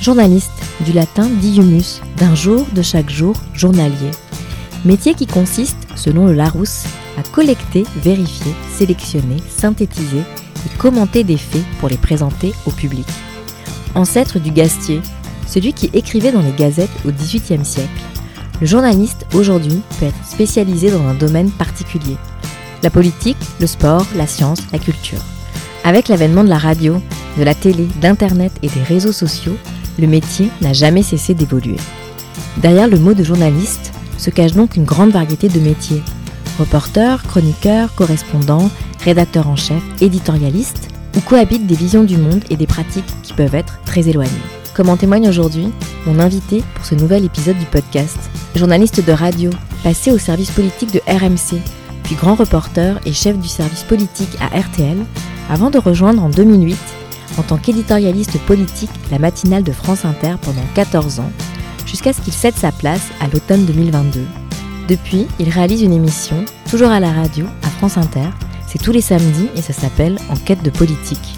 Journaliste, du latin diumus, d'un jour, de chaque jour, journalier. Métier qui consiste, selon le Larousse, à collecter, vérifier, sélectionner, synthétiser et commenter des faits pour les présenter au public. Ancêtre du gastier, celui qui écrivait dans les gazettes au XVIIIe siècle. Le journaliste aujourd'hui peut être spécialisé dans un domaine particulier. La politique, le sport, la science, la culture. Avec l'avènement de la radio, de la télé, d'Internet et des réseaux sociaux, le métier n'a jamais cessé d'évoluer. Derrière le mot de journaliste se cache donc une grande variété de métiers. Reporter, chroniqueur, correspondant, rédacteur en chef, éditorialiste, où cohabitent des visions du monde et des pratiques qui peuvent être très éloignées. Comme en témoigne aujourd'hui mon invité pour ce nouvel épisode du podcast, journaliste de radio, passé au service politique de RMC, puis grand reporter et chef du service politique à RTL, avant de rejoindre en 2008 en tant qu'éditorialiste politique la matinale de France Inter pendant 14 ans, jusqu'à ce qu'il cède sa place à l'automne 2022. Depuis, il réalise une émission, toujours à la radio, à France Inter, c'est tous les samedis et ça s'appelle Enquête de politique.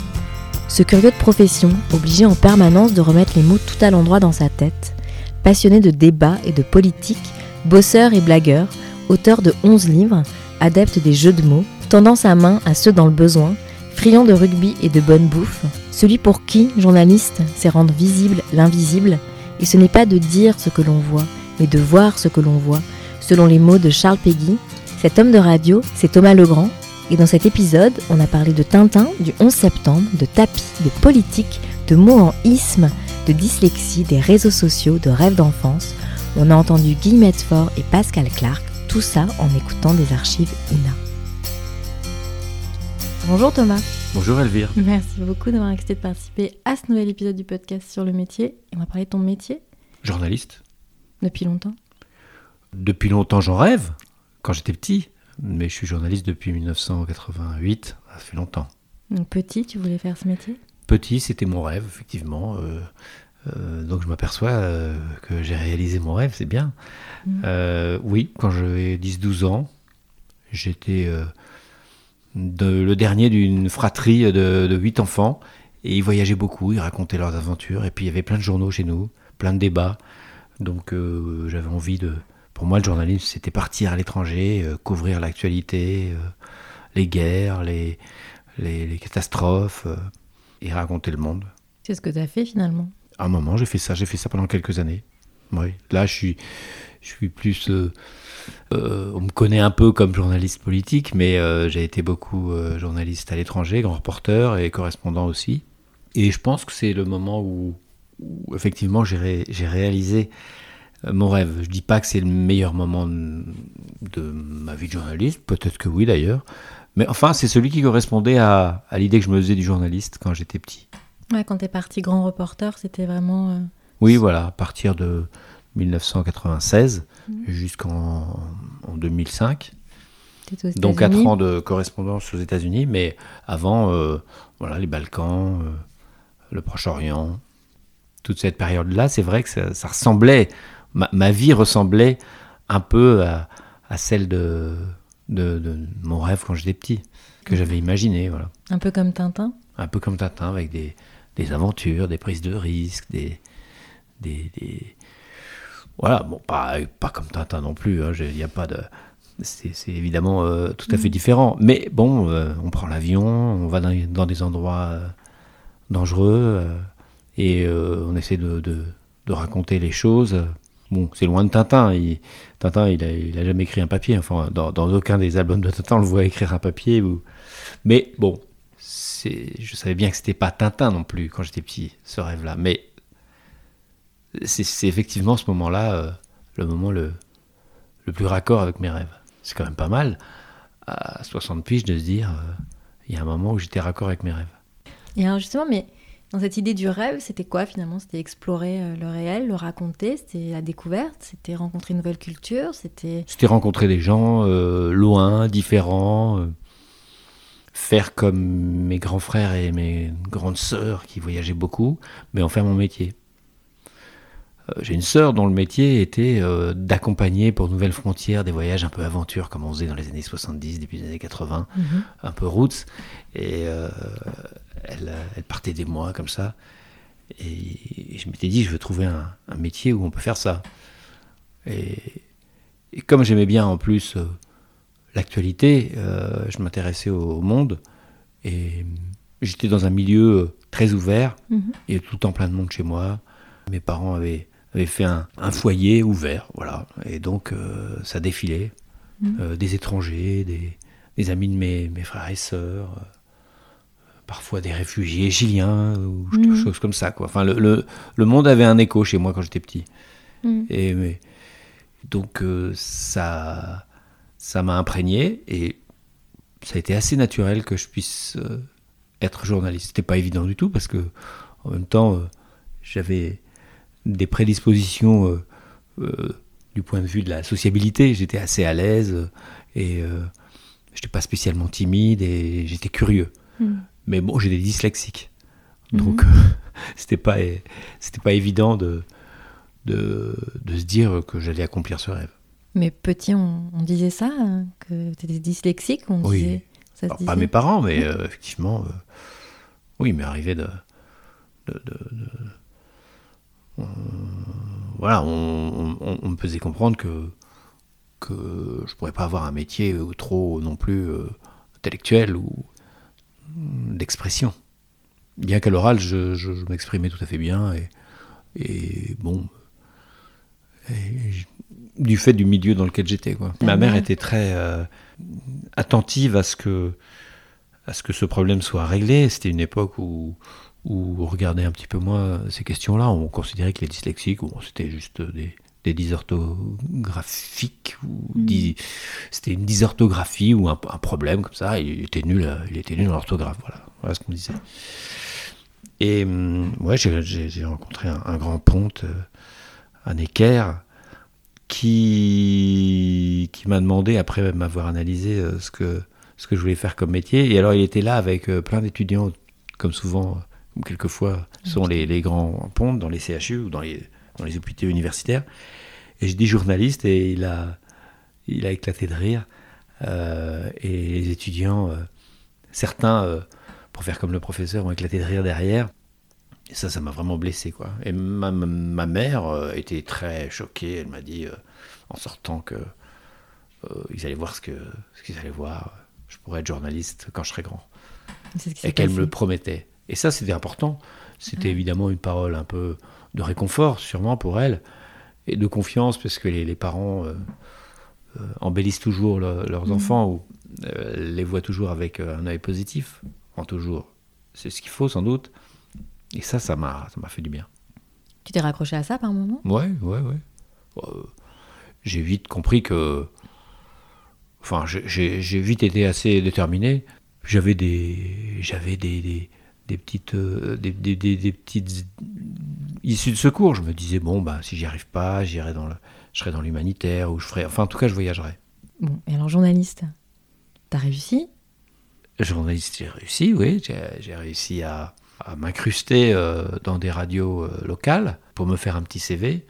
Ce curieux de profession, obligé en permanence de remettre les mots tout à l'endroit dans sa tête, passionné de débats et de politique, bosseur et blagueur, auteur de 11 livres, adepte des jeux de mots, tendant sa main à ceux dans le besoin, friand de rugby et de bonne bouffe, celui pour qui, journaliste, c'est rendre visible l'invisible, et ce n'est pas de dire ce que l'on voit, mais de voir ce que l'on voit. Selon les mots de Charles Péguy, cet homme de radio, c'est Thomas Legrand, et dans cet épisode, on a parlé de Tintin du 11 septembre, de tapis, de politique, de mots en isme, de dyslexie, des réseaux sociaux, de rêves d'enfance. On a entendu Guy Medford et Pascal Clark, tout ça en écoutant des archives INA. Bonjour Thomas. Bonjour Elvire. Merci beaucoup d'avoir accepté de participer à ce nouvel épisode du podcast sur le métier. Et on va parler de ton métier. Journaliste. Depuis longtemps Depuis longtemps, j'en rêve, quand j'étais petit. Mais je suis journaliste depuis 1988, ça fait longtemps. Donc petit, tu voulais faire ce métier? Petit, c'était mon rêve, effectivement. Euh, euh, donc je m'aperçois euh, que j'ai réalisé mon rêve, c'est bien. Mm. Euh, oui, quand j'avais 10-12 ans, j'étais de- le dernier d'une fratrie de, de 8 enfants. Et ils voyageaient beaucoup, ils racontaient leurs aventures. Et puis il y avait plein de journaux chez nous, plein de débats. Donc euh, j'avais envie de... Pour moi, le journalisme, c'était partir à l'étranger, euh, couvrir l'actualité, euh, les guerres, les, les, les catastrophes, et raconter le monde. C'est ce que tu as fait finalement? À un moment, j'ai fait ça. J'ai fait ça pendant quelques années. Oui. Là, je suis, je suis plus. Euh, on me connaît un peu comme journaliste politique, mais euh, j'ai été beaucoup euh, journaliste à l'étranger, grand reporter et correspondant aussi. Et je pense que c'est le moment où, où, effectivement j'ai ré- j'ai réalisé mon rêve. Je dis pas que c'est le meilleur moment de de ma vie de journaliste, peut-être que oui d'ailleurs. Mais enfin, c'est celui qui correspondait à, à l'idée que je me faisais du journaliste quand j'étais petit. Ouais, quand t'es parti grand reporter, c'était vraiment. euh, Oui, voilà, à partir de 1996 Mhm. jusqu'en en 2005. t'étais aux Donc 4 États-Unis. ans de correspondance aux États-Unis, mais avant, euh, voilà, les Balkans, euh, le Proche-Orient, toute cette période-là, c'est vrai que ça, ça ressemblait, ma, ma vie ressemblait un peu à, à celle de, de, de mon rêve quand j'étais petit, que j'avais imaginé, voilà. Un peu comme Tintin. Un peu comme Tintin, avec des, des aventures, des prises de risques, des. des, des- Voilà, bon, pas, pas comme Tintin non plus, hein, il n'y a pas de. C'est évidemment euh, tout à fait différent. Mais bon, euh, on prend l'avion, on va dans, dans des endroits euh, dangereux et on essaie de, de- de raconter les choses. Bon, c'est loin de Tintin. Il, Tintin, il a, il a jamais écrit un papier. Enfin, dans, dans aucun des albums de Tintin, on le voit écrire un papier. Ou... Mais bon, c'est, je savais bien que c'était pas Tintin non plus quand j'étais petit, ce rêve-là. Mais c'est, effectivement ce moment-là, euh, le moment le, le plus raccord avec mes rêves. C'est quand même pas mal, à 60 piges, de se dire, euh, il y a un moment où j'étais raccord avec mes rêves. Et alors justement, mais Dans cette idée du rêve, c'était quoi finalement? C'était explorer euh, le réel, le raconter, c'était la découverte, c'était rencontrer une nouvelle culture, c'était... C'était rencontrer des gens euh, loin, différents, faire comme mes grands frères et mes grandes sœurs qui voyageaient beaucoup, mais en faire mon métier. J'ai une sœur dont le métier était d'accompagner pour Nouvelles Frontières des voyages un peu aventure, comme on faisait dans les années 70, début des années 80, Mhm. un peu roots. Et elle, elle, partait des mois comme ça. Et, je m'étais dit, je veux trouver un, un, métier où on peut faire ça. Et, et comme j'aimais bien en plus euh, l'actualité, euh, je m'intéressais au, au, monde. Et j'étais dans un milieu très ouvert. Mm -hmm. Et tout le temps plein de monde chez moi. Mes parents avaient, avaient fait un, un, foyer ouvert. Voilà. Et donc, euh, ça défilait. Mm -hmm. des étrangers, des, des, amis de mes, mes frères et sœurs parfois des réfugiés chiliens ou des mmh. choses comme ça. Quoi. Enfin, le, le, le, monde avait un écho chez moi quand j'étais petit. Mmh. Et mais, donc euh, ça, ça m'a imprégné et ça a été assez naturel que je puisse euh, être journaliste. C'était pas évident du tout parce que en même temps euh, j'avais des prédispositions du point de vue de la sociabilité. J'étais assez à l'aise et je n'étais pas spécialement timide et j'étais curieux. Mmh. Mais bon, j'ai des dyslexiques. Donc, mm -hmm. c'était pas, c'était pas évident de, de, de, se dire que j'allais accomplir ce rêve. Mais petit, on, on disait ça, hein, que tu étais dyslexique on Oui. disait, ça Alors, pas mes parents, mais euh, effectivement, euh, oui, il m'est arrivé de. de, de euh, voilà, on, on, on, me faisait comprendre que, que je pourrais pas avoir un métier trop non plus intellectuel ou d'expression. Bien qu'à l'oral, je, je, je m'exprimais tout à fait bien et, et bon, et je, du fait du milieu dans lequel j'étais. Quoi. Ma mère était très euh, attentive à ce que à ce que ce problème soit réglé. C'était une époque où où on regardait un petit peu moins ces questions-là. On considérait que les dyslexiques, bon, c'était juste des, des dysorthographiques ou mmh. c'était une dysorthographie ou un, un, problème comme ça il était nul il était nul en orthographe voilà voilà ce qu'on disait et ouais j'ai rencontré un, un, grand ponte euh, un équerre qui qui m'a demandé après m'avoir analysé euh, ce que ce que je voulais faire comme métier et alors il était là avec euh, plein d'étudiants comme souvent ou quelquefois sont les, les grands pontes dans les CHU ou dans les dans les hôpitaux universitaires. Et je dis journaliste et il a, il a éclaté de rire. Euh, et les étudiants, euh, certains, euh, pour faire comme le professeur, ont éclaté de rire derrière. Et ça, ça m'a vraiment blessé. Quoi. Et ma, ma mère était très choquée. Elle m'a dit, en sortant, que ils allaient voir ce qu'ils ce qu'ils allaient voir. Je pourrais être journaliste quand je serai grand. et qu'elle me le promettait. Et ça, c'était important. C'était mmh. évidemment une parole un peu de réconfort, sûrement pour elle, et de confiance, parce que les, les parents euh, euh, embellissent toujours le, leurs mmh. enfants ou euh, les voient toujours avec un œil positif, en toujours. C'est ce qu'il faut sans doute. Et ça, ça m'a, fait du bien. Tu t'es raccroché à ça par moment? Ouais, ouais, ouais. j'ai vite compris que. Enfin, j'ai, j'ai vite été assez déterminé. J'avais des, j'avais des, des des petites, euh, des, des, des, des, petites issues de secours. Je me disais, bon, bah, si j'y arrive pas, j'irai dans le, je serai dans l'humanitaire, ou je ferai. Enfin, en tout cas, je voyagerai. Bon, et alors, journaliste, t'as réussi? Journaliste, j'ai réussi, oui. J'ai réussi à, à m'incruster euh, dans des radios euh, locales pour me faire un petit CV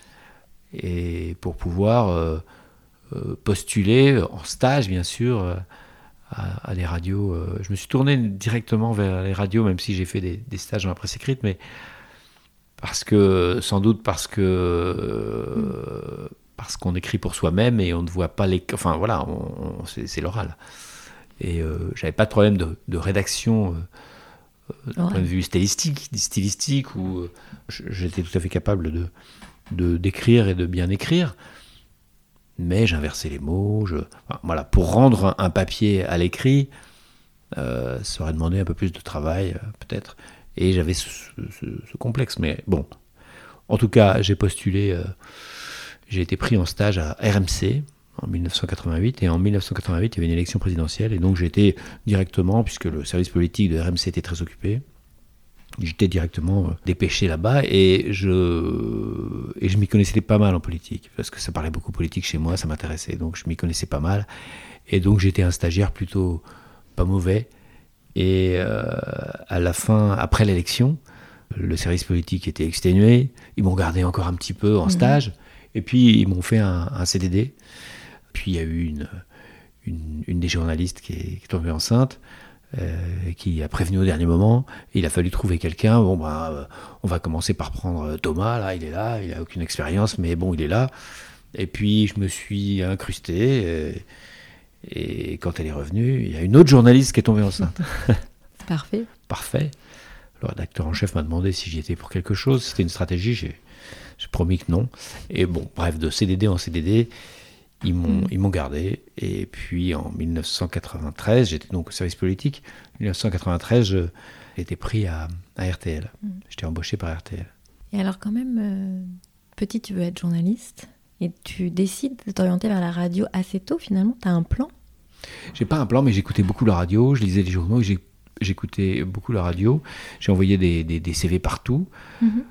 et pour pouvoir postuler en stage, bien sûr à, à, des radios. Euh, je me suis tourné directement vers les radios, même si j'ai fait des, des, stages dans la presse écrite, mais parce que, sans doute parce que. Euh, parce qu'on écrit pour soi-même et on ne voit pas les. Enfin voilà, c'est l'oral. Et euh, j'avais pas de problème de, de rédaction euh, d'un ouais. point de vue stylistique, stylistique où j'étais tout à fait capable de d'écrire et de bien écrire mais j'inversais les mots. Je, pour rendre un, papier à l'écrit, euh, ça aurait demandé un peu plus de travail, euh, peut-être. Et j'avais ce, complexe. Mais bon, en tout cas, j'ai postulé, euh, j'ai été pris en stage à RMC en 1988. Et en 1988, il y avait une élection présidentielle. Et donc j'ai été directement, puisque le service politique de RMC était très occupé, J'étais directement euh, dépêché là-bas et je, et je m'y connaissais pas mal en politique, parce que ça parlait beaucoup politique chez moi, ça m'intéressait, donc je m'y connaissais pas mal. Et donc j'étais un stagiaire plutôt pas mauvais. Et euh, à la fin, après l'élection, le service politique était exténué, ils m'ont gardé encore un petit peu en mhm. stage, et puis ils m'ont fait un, CDD. Puis il y a eu une, une, des journalistes qui est, qui est tombée enceinte. Euh, qui a prévenu au dernier moment. Il a fallu trouver quelqu'un. Bon, bah, euh, on va commencer par prendre Thomas. Là, il est là. Il a aucune expérience, mais bon, il est là. Et puis, je me suis incrusté. Et, quand elle est revenue, il y a une autre journaliste qui est tombée enceinte. Parfait. Parfait. Le rédacteur en chef m'a demandé si j'y étais pour quelque chose. C'était une stratégie. J'ai promis que non. Et bon, bref, de CDD en CDD, ils m'ont, mm. ils m'ont gardé. Et puis en 1993, j'étais donc au service politique. En 1993, j'ai été pris à, RTL. Mm. J'étais embauché par RTL. Et alors quand même, euh, petit, tu veux être journaliste et tu décides de t'orienter vers la radio assez tôt finalement. Tu as un plan? J'ai pas un plan, mais j'écoutais beaucoup la radio, je lisais les journaux, j'écoutais beaucoup la radio. J'ai envoyé des, des, CV partout. Mm-hmm.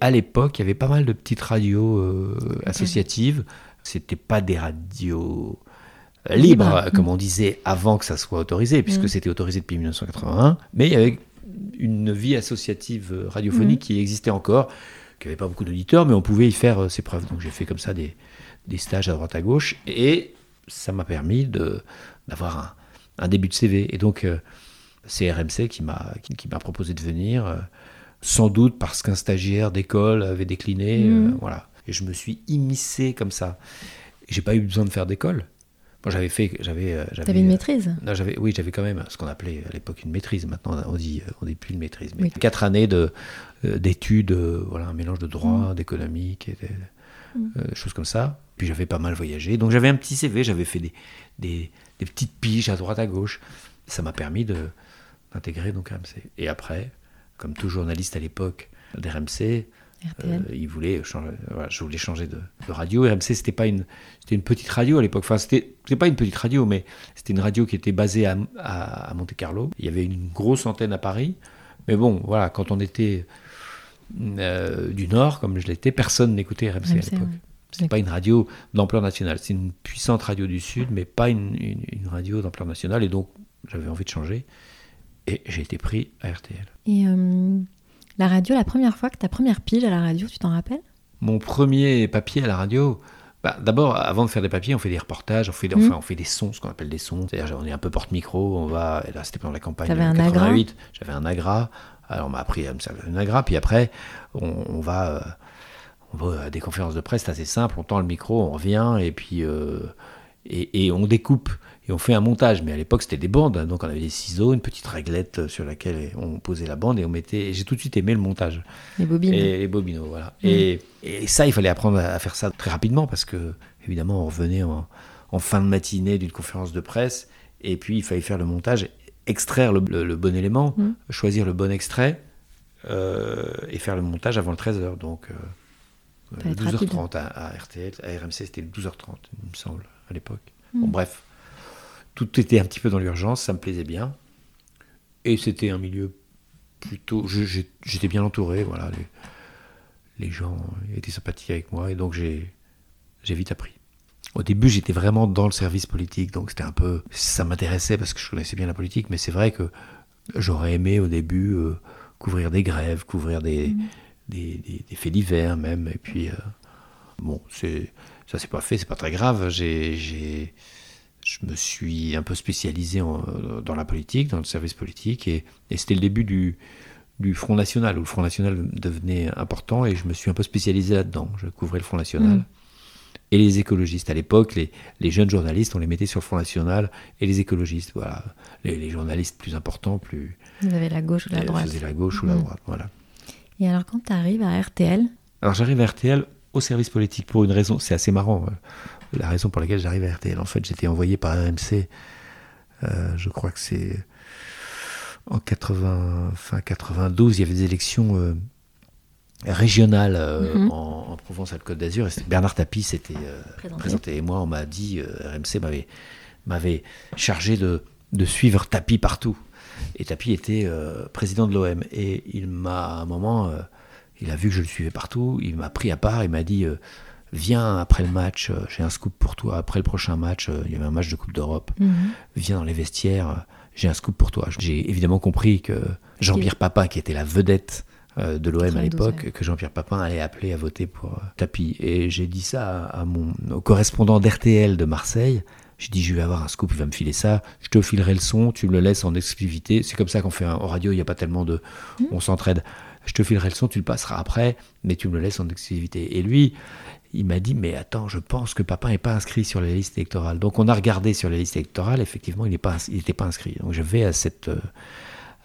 À l'époque, il y avait pas mal de petites radios euh, associatives c'était pas des radios libres, comme mm. on disait avant que ça soit autorisé, puisque mm. c'était autorisé depuis 1981, mais il y avait une vie associative radiophonique mm. qui existait encore, qui n'avait pas beaucoup d'auditeurs, mais on pouvait y faire euh, ses preuves. Donc j'ai fait comme ça des, stages à droite à gauche, et ça m'a permis d'avoir un, début de CV. Et donc euh, c'est RMC qui m'a qui, m'a proposé de venir, euh, sans doute parce qu'un stagiaire d'école avait décliné, voilà. Et je me suis immiscé comme ça. J'ai pas eu besoin de faire d'école. Moi, j'avais fait, j'avais, euh, j'avais. une euh, maîtrise? non, j'avais, oui, j'avais quand même ce qu'on appelait à l'époque une maîtrise. Maintenant, on dit, on dit plus une maîtrise, mais quatre années de euh, d'études, voilà, un mélange de droit, mm. d'économique, et mm. choses comme ça. Puis j'avais pas mal voyagé, donc j'avais un petit CV, j'avais fait des, des, des, petites piges à droite à gauche. Ça m'a permis de d'intégrer donc RMC. Et après, comme tout journaliste à l'époque d'RMC, euh, il voulait changer, je voulais changer de, radio. RMC, c'était pas une, c'était une petite radio à l'époque. Enfin, c'était, pas une petite radio, mais c'était une radio qui était basée à, à, Monte Carlo. Il y avait une grosse antenne à Paris. Mais bon, voilà, quand on était euh, du Nord, comme je l'étais, personne n'écoutait RMC, à l'époque. C'est pas une radio d'ampleur nationale. C'est une puissante radio du Sud, mais pas une, une, radio d'ampleur nationale. Et donc, j'avais envie de changer. Et j'ai été pris à RTL. Et euh, la radio, la première fois que ta première pige à la radio, tu t'en rappelles? Mon premier papier à la radio, bah, D'abord, avant de faire des papiers, on fait des reportages, on fait, enfin, mhm. on fait des sons, ce qu'on appelle des sons. C'est-à-dire, on est un peu porte-micro, on va. là, c'était pendant la campagne de 88. J'avais un agra. Alors, on m'a appris à me servir un agra. Puis après, on, va. Euh, on va à des conférences de presse, c'est assez simple. On tend le micro, on revient, et puis. Euh, et, on découpe et on fait un montage. Mais à l'époque, c'était des bandes, donc on avait des ciseaux, une petite réglette sur laquelle on posait la bande et on mettait. J'ai tout de suite aimé le montage. Les bobines. Et les voilà. Mm. Et, ça, il fallait apprendre à faire ça très rapidement parce que, évidemment, on revenait en, fin de matinée d'une conférence de presse et puis il fallait faire le montage, extraire le, bon élément, mm. choisir le bon extrait euh, et faire le montage avant le 13h. Donc. 12h30 euh, à, RTL, à RMC c'était 12h30, il me semble, à l'époque. Bon, mm. bref, tout était un petit peu dans l'urgence, ça me plaisait bien. Et c'était un milieu plutôt. J'étais bien entouré, voilà. Les, gens étaient sympathiques avec moi et donc j'ai vite appris. Au début, j'étais vraiment dans le service politique, donc c'était un peu. Ça m'intéressait parce que je connaissais bien la politique, mais c'est vrai que j'aurais aimé au début euh, couvrir des grèves, couvrir des, mmh. des, faits divers même. Et puis, euh, bon, ça s'est pas fait, c'est pas très grave. J'ai je me suis un peu spécialisé dans la politique, dans le service politique, et, c'était le début du, Front National, où le Front National devenait important, et je me suis un peu spécialisé là-dedans. Je couvrais le Front National. Mm. Et les écologistes. À l'époque, les, jeunes journalistes, on les mettait sur le Front National, et les écologistes, voilà. Les, journalistes plus importants, plus... Vous avez la gauche ou la droite. Vous la gauche ou la mm. droite, voilà. Et alors, quand tu arrives à RTL Alors, j'arrive à RTL au service politique pour une raison, c'est assez marrant la raison pour laquelle j'arrive à RTL. En fait, j'étais envoyé par RMC, euh, je crois que c'est en 80, fin 92, il y avait des élections euh, régionales euh, mhm. en, Provence-Alpes-Côte d'Azur. Et Bernard Tapie s'était présenté. Et moi, on m'a dit, RMC m'avait, m'avait chargé de, de suivre Tapie partout. Et Tapi était euh, président de l'OM. Et il m'a, à un moment, euh, il a vu que je le suivais partout, il m'a pris à part, il m'a dit euh, Viens après le match, j'ai un scoop pour toi. Après le prochain match, il y avait un match de Coupe d'Europe. Mhm. Viens dans les vestiaires, j'ai un scoop pour toi. J'ai évidemment compris que Jean-Pierre Papin, qui était la vedette de l'OM à l'époque, que Jean-Pierre Papin allait appeler à voter pour Tapi. Et j'ai dit ça à, mon, au correspondant d'RTL de Marseille. J'ai dit, je vais avoir un scoop, il va me filer ça, je te filerai le son, tu me le laisses en exclusivité. C'est comme ça qu'on fait en radio, il n'y a pas tellement de. Mmh. On s'entraide. Je te filerai le son, tu le passeras après, mais tu me le laisses en exclusivité. Et lui, il m'a dit, mais attends, je pense que papa n'est pas inscrit sur les listes électorales. Donc on a regardé sur les listes électorales, effectivement, il n'était pas, il pas inscrit. Donc je vais à cette.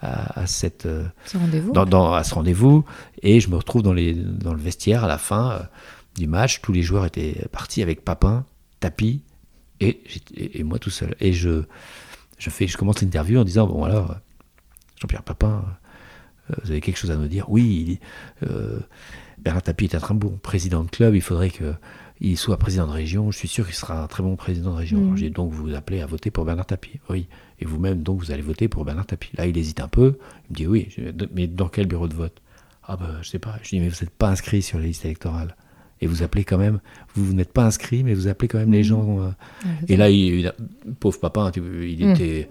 à, cette ce rendez-vous dans, dans, à ce rendez-vous et je me retrouve dans, les, dans le vestiaire à la fin euh, du match tous les joueurs étaient partis avec Papin Tapi et, et, moi tout seul. Et je, je, fais, je commence l'interview en disant, bon alors, Jean-Pierre Papin, euh, vous avez quelque chose à nous dire Oui, euh, Bernard Tapie est un très bon président de club, il faudrait qu'il soit président de région, je suis sûr qu'il sera un très bon président de région. Mmh. J'ai donc vous appelez à voter pour Bernard Tapie. Oui. Et vous-même, donc, vous allez voter pour Bernard Tapie. Là, il hésite un peu, il me dit oui, mais dans quel bureau de vote? Ah ben, je sais pas. Je dis, mais vous n'êtes pas inscrit sur les listes électorales et vous appelez quand même, vous, vous n'êtes pas inscrit, mais vous appelez quand même les gens. euh, et là, il, pauvre Papin, tu- il Mm. était,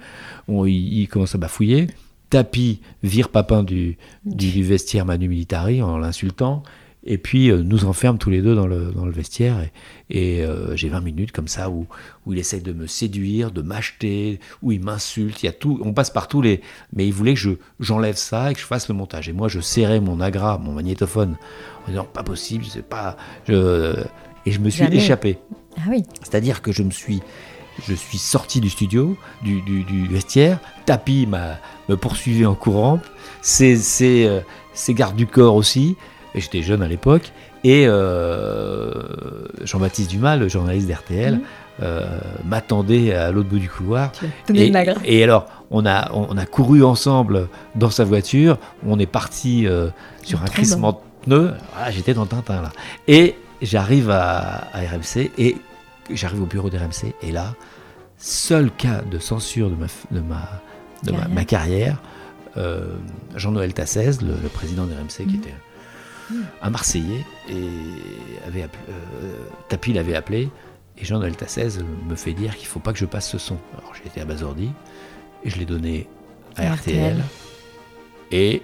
on- il, il commence à bafouiller. Tapi vire Papin du vestiaire Manu Militari en l'insultant. Et puis euh, nous enferme tous les deux dans le, dans le vestiaire. Et, et, euh, j'ai 20 minutes comme ça où, où il essaie de me séduire, de m'acheter, où il m'insulte. Il y a tout, on passe par tous les. Mais il voulait que je, j'enlève ça et que je fasse le montage. Et moi, je serrais mon agra, mon magnétophone, en disant pas possible, c'est pas. Je... Et je me suis Jamais. échappé. Ah oui. C'est-à-dire que je me suis, je suis sorti du studio, du, du- du vestiaire. Tapi m'a me poursuivi en courant. Ses, ses, euh, ses gardes du corps aussi. Et J'étais jeune à l'époque. Et euh, Jean-Baptiste Dumas, le journaliste d'RTL, Mhm. euh, m'attendait à l'autre bout du couloir. Et, et alors, on a, on a couru ensemble dans sa voiture. On est parti euh, sur un crissement de pneus. Voilà, J'étais dans Tintin là. Et j'arrive à, à RMC et j'arrive au bureau d'RMC. Et là, seul cas de censure de ma, de ma, de ma, Carrière. ma carrière, euh, Jean-Noël Tassez, le, le président d'RMC, qui Mhm. était un Marseillais, et avait appelé, euh, Tapi l'avait appelé. Et Jean-Noël Tassez me fait dire qu'il faut pas que je passe ce son. Alors j'ai été abasourdi et je l'ai donné à RTL. RTL. Et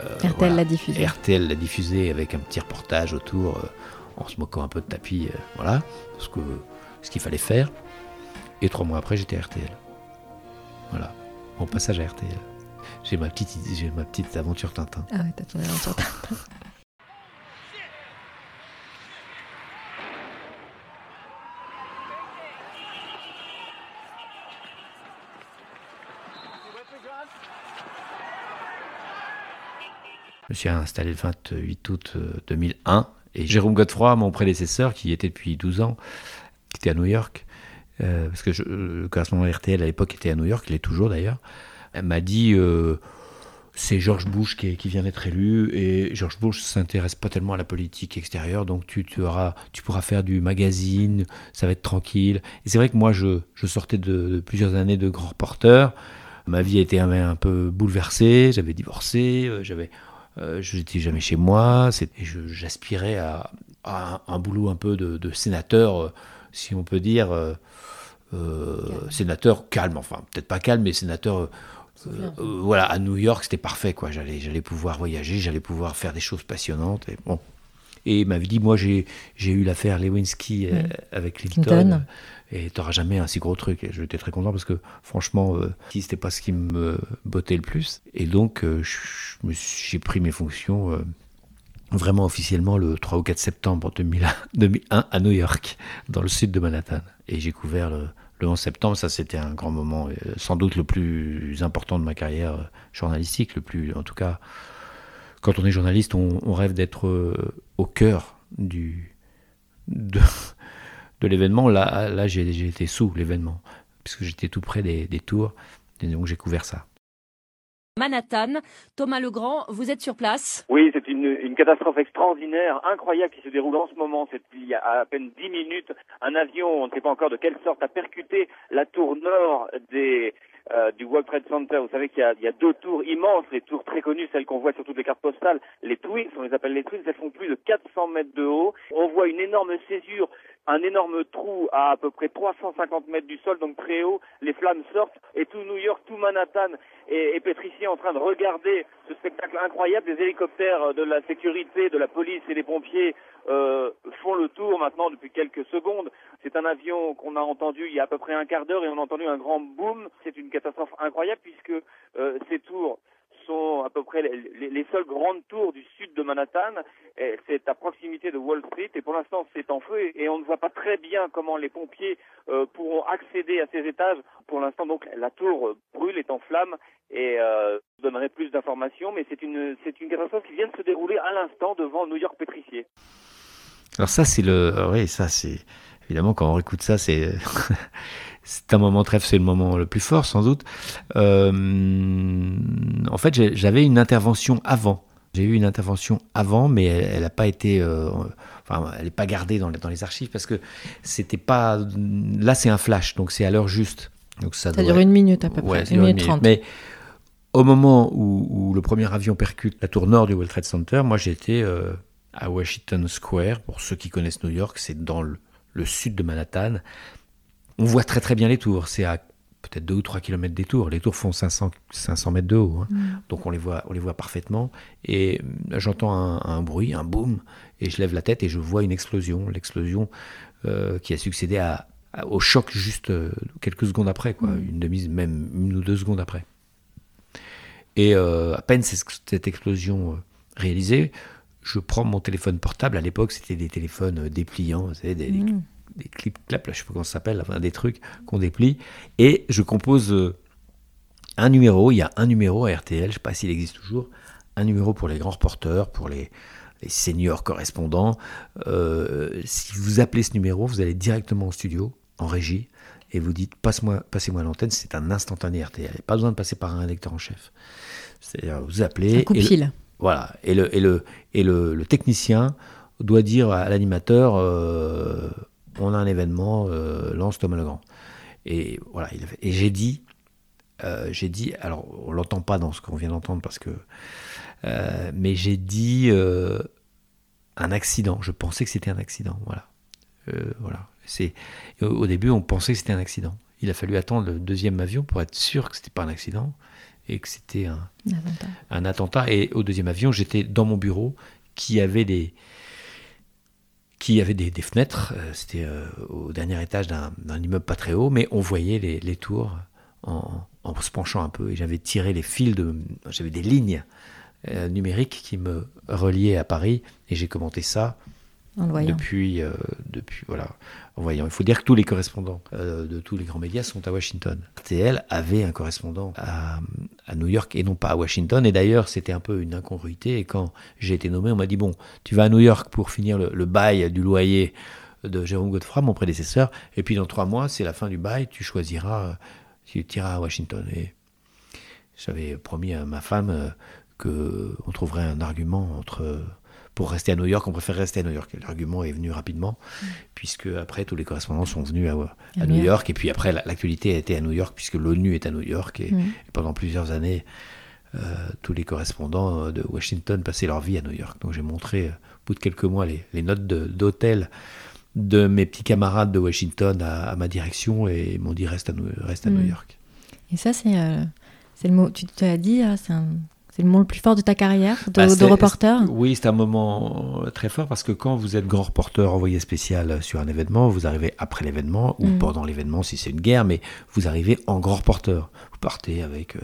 euh, RTL voilà. l'a diffusé. RTL l'a diffusé avec un petit reportage autour, euh, en se moquant un peu de tapis, euh, voilà, ce que ce qu'il fallait faire. Et trois mois après, j'étais à RTL. Voilà, mon passage à RTL. J'ai ma petite, j'ai ma petite aventure Tintin. Ah ouais, t'as ton aventure. Je me suis installé le 28 août euh, 2001 et Jérôme Godefroy, mon prédécesseur, qui était depuis 12 ans, qui était à New York, euh, parce que je, le correspondant RTL à l'époque était à New York, il est toujours d'ailleurs, m'a dit euh, c'est George Bush qui, vient d'être élu et George Bush s'intéresse pas tellement à la politique extérieure, donc tu, pourras faire du magazine, ça va être tranquille. Et c'est vrai que moi, je, je sortais de, plusieurs années de grand reporter. Ma vie était un, un peu bouleversée, j'avais divorcé, euh, j'avais euh, je n'étais jamais chez moi, j'aspirais à, à un, un boulot un peu de, de sénateur, euh, si on peut dire, euh, sénateur calme, enfin peut-être pas calme, mais sénateur, voilà, à New York c'était parfait, quoi. J'allais, j'allais pouvoir voyager, j'allais pouvoir faire des choses passionnantes, et bon. Et il m'avait dit, moi j'ai, eu l'affaire Lewinsky euh, avec Clinton, Clinton. Et t'auras jamais un si gros truc. Et j'étais très content parce que franchement, euh, c'était pas ce qui me bottait le plus. Et donc, euh, j'ai pris mes fonctions euh, vraiment officiellement le 3 ou 4 septembre 2001, 2001 à New York, dans le sud de Manhattan. Et j'ai couvert le, le 11 septembre. Ça, c'était un grand moment, euh, sans doute le plus important de ma carrière journalistique, le plus, en tout cas, quand on est journaliste, on, rêve d'être au cœur du, de l'événement. Là, là j'ai été sous l'événement, puisque j'étais tout près des, des tours, et donc j'ai couvert ça. Manhattan. Thomas Legrand, vous êtes sur place. Oui, c'est une, une catastrophe extraordinaire, incroyable qui se déroule en ce moment. C'est il y a à peine dix minutes, un avion, on ne sait pas encore de quelle sorte, a percuté la tour nord des euh, du World Trade Center. Vous savez qu'il y, y, a deux tours immenses, les tours très connues, celles qu'on voit sur toutes les cartes postales, les Twins, on les appelle les Twins, elles font plus de 400 mètres de haut. On voit une énorme césure, un énorme trou à à peu près 350 mètres du sol, donc très haut. Les flammes sortent et tout New York, tout Manhattan est, est pétrifié en train de regarder ce spectacle incroyable. des hélicoptères de la sécurité, de la police et des pompiers euh, font le tour maintenant depuis quelques secondes. C'est un avion qu'on a entendu il y a à peu près un quart d'heure et on a entendu un grand boom. C'est une catastrophe incroyable puisque euh, ces tours à peu près les, les, seules grandes tours du sud de Manhattan. C'est à proximité de Wall Street et pour l'instant c'est en feu et on ne voit pas très bien comment les pompiers euh, pourront accéder à ces étages. Pour l'instant donc la tour brûle, est en flammes et euh, je donnerai plus d'informations mais c'est une, c'est une catastrophe qui vient de se dérouler à l'instant devant New York pétrifié. Alors ça c'est le... Oui ça c'est... Évidemment quand on écoute ça c'est... c'est un moment très, c'est le moment le plus fort sans doute. Euh, en fait, j'avais une intervention avant. J'ai eu une intervention avant, mais elle n'a pas été, euh, enfin, elle n'est pas gardée dans les, dans les, archives parce que c'était pas. Là, c'est un flash, donc c'est à l'heure juste. Donc ça, dure une minute à peu près, une minute trente. Mais au moment où, où, le premier avion percute la tour nord du World Trade Center, moi j'étais euh, à Washington Square. Pour ceux qui connaissent New York, c'est dans le, le, sud de Manhattan on voit très très bien les tours. C'est à peut-être 2 ou 3 km des tours. Les tours font 500, 500 mètres de haut. Hein. Mm. Donc on les, voit, on les voit parfaitement. Et euh, j'entends un, bruit, un boom, et je lève la tête et je vois une explosion. L'explosion euh, qui a succédé à, au choc juste euh, quelques secondes après, quoi. Mm. Une demi, même une ou deux secondes après. Et à peine cette explosion réalisée, je prends mon téléphone portable. À l'époque, c'était des téléphones dépliants, des, mm des clips clap, là, je sais pas comment ça s'appelle, enfin, des trucs qu'on déplie. Et je compose euh, un numéro, il y a un numéro à RTL, je ne sais pas s'il existe toujours, un numéro pour les grands reporters, pour les, les seniors correspondants. Euh, si vous appelez ce numéro, vous allez directement au studio, en régie, et vous dites Passe-moi, passez-moi l'antenne, c'est un instantané RTL. Pas besoin de passer par un lecteur en chef. C'est-à-dire, vous appelez. Un et le, voilà. Et le, et le, et le, technicien doit dire à l'animateur euh, on a un événement, euh, lance Thomas Legrand. Et voilà, et j'ai dit, euh, j'ai dit, alors on l'entend pas dans ce qu'on vient d'entendre parce que, euh, mais j'ai dit un accident. Je pensais que c'était un accident, voilà. voilà. C'est au début on pensait que c'était un accident. Il a fallu attendre le deuxième avion pour être sûr que c'était pas un accident et que c'était un, un, attentat. Et au deuxième avion, j'étais dans mon bureau qui avait des, qui avait des, fenêtres. Euh, c'était euh, au dernier étage d'un immeuble pas très haut, mais on voyait les, tours en, se penchant un peu. Et j'avais tiré les fils de. J'avais des lignes euh, numériques qui me reliaient à Paris. Et j'ai commenté ça depuis, depuis, voilà, en voyant. Il faut dire que tous les correspondants de tous les grands médias sont à Washington. RTL avait un correspondant à, New York et non pas à Washington. Et d'ailleurs, c'était un peu une incongruité. Et quand j'ai été nommé, on m'a dit Bon, tu vas à New York pour finir le, bail du loyer de Jérôme Godefroy, mon prédécesseur. Et puis dans trois mois, c'est la fin du bail, tu choisiras, tu iras à Washington. Et j'avais promis à ma femme euh, qu'on trouverait un argument entre pour rester à New York, on préfère rester à New York. L'argument est venu rapidement, puisque après, tous les correspondants sont venus à, New York. Et puis après, l'actualité a été à New York, puisque l'ONU est à New York. Et, mm. pendant plusieurs années, euh, tous les correspondants euh, de Washington passaient leur vie à New York. Donc j'ai montré, euh, au bout de quelques mois, les, notes d'hôtel de, mes petits camarades de Washington à, ma direction et ils m'ont dit reste à, reste à New mm. York. Et ça, c'est le mot, tu t'as dit, hein, c'est un c'est le moment le plus fort de ta carrière de, bah, reporter? Oui, c'est un moment très fort parce que quand vous êtes grand reporter envoyé spécial sur un événement, vous arrivez après l'événement ou mm. pendant l'événement si c'est une guerre, mais vous arrivez en grand reporter. Vous partez avec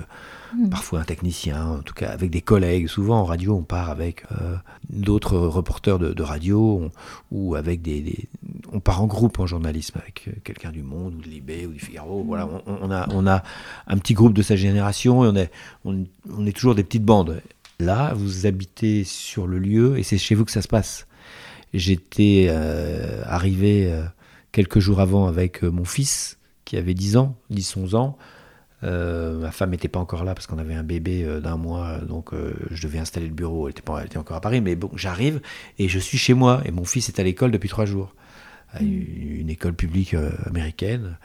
Hmm. parfois un technicien, en tout cas avec des collègues. Souvent en radio, on part avec euh, d'autres reporters de, radio ou avec des, On part en groupe en journalisme avec euh, quelqu'un du Monde ou de Libé ou du Figaro. Voilà, on, a, on a un petit groupe de sa génération et on est, on, est toujours des petites bandes. Là, vous habitez sur le lieu et c'est chez vous que ça se passe. J'étais euh, arrivé quelques jours avant avec mon fils qui avait 10 ans, 10-11 ans. Euh, ma femme n'était pas encore là parce qu'on avait un bébé euh, d'un mois, donc euh, je devais installer le bureau. Elle était, pas, elle était encore à Paris, mais bon, j'arrive et je suis chez moi. Et mon fils est à l'école depuis trois jours, à une, école publique américaine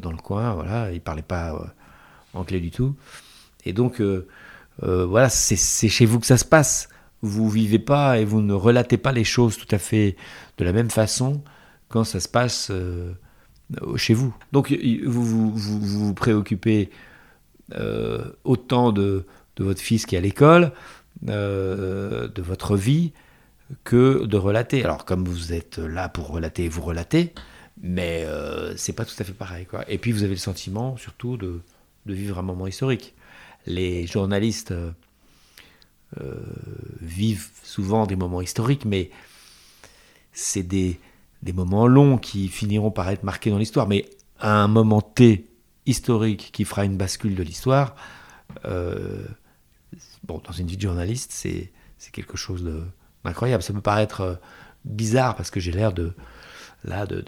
dans le coin. Voilà, il parlait pas en clé du tout. Et donc, voilà, c'est chez vous que ça se passe. Vous vivez pas et vous ne relatez pas les choses tout à fait de la même façon quand ça se passe chez vous. Donc, vous vous, vous, préoccupez autant de, votre fils qui est à l'école, de votre vie, que de relater. Alors, comme vous êtes là pour relater, vous relatez, mais euh, c'est pas tout à fait pareil. Quoi. Et puis, vous avez le sentiment, surtout, de, vivre un moment historique. Les journalistes euh, euh, vivent souvent des moments historiques, mais c'est des, des moments longs qui finiront par être marqués dans l'histoire. Mais à un moment T historique qui fera une bascule de l'histoire, bon, dans une vie de journaliste, c'est quelque chose de incroyable. Ça peut paraître euh, bizarre parce que j'ai l'air de là de,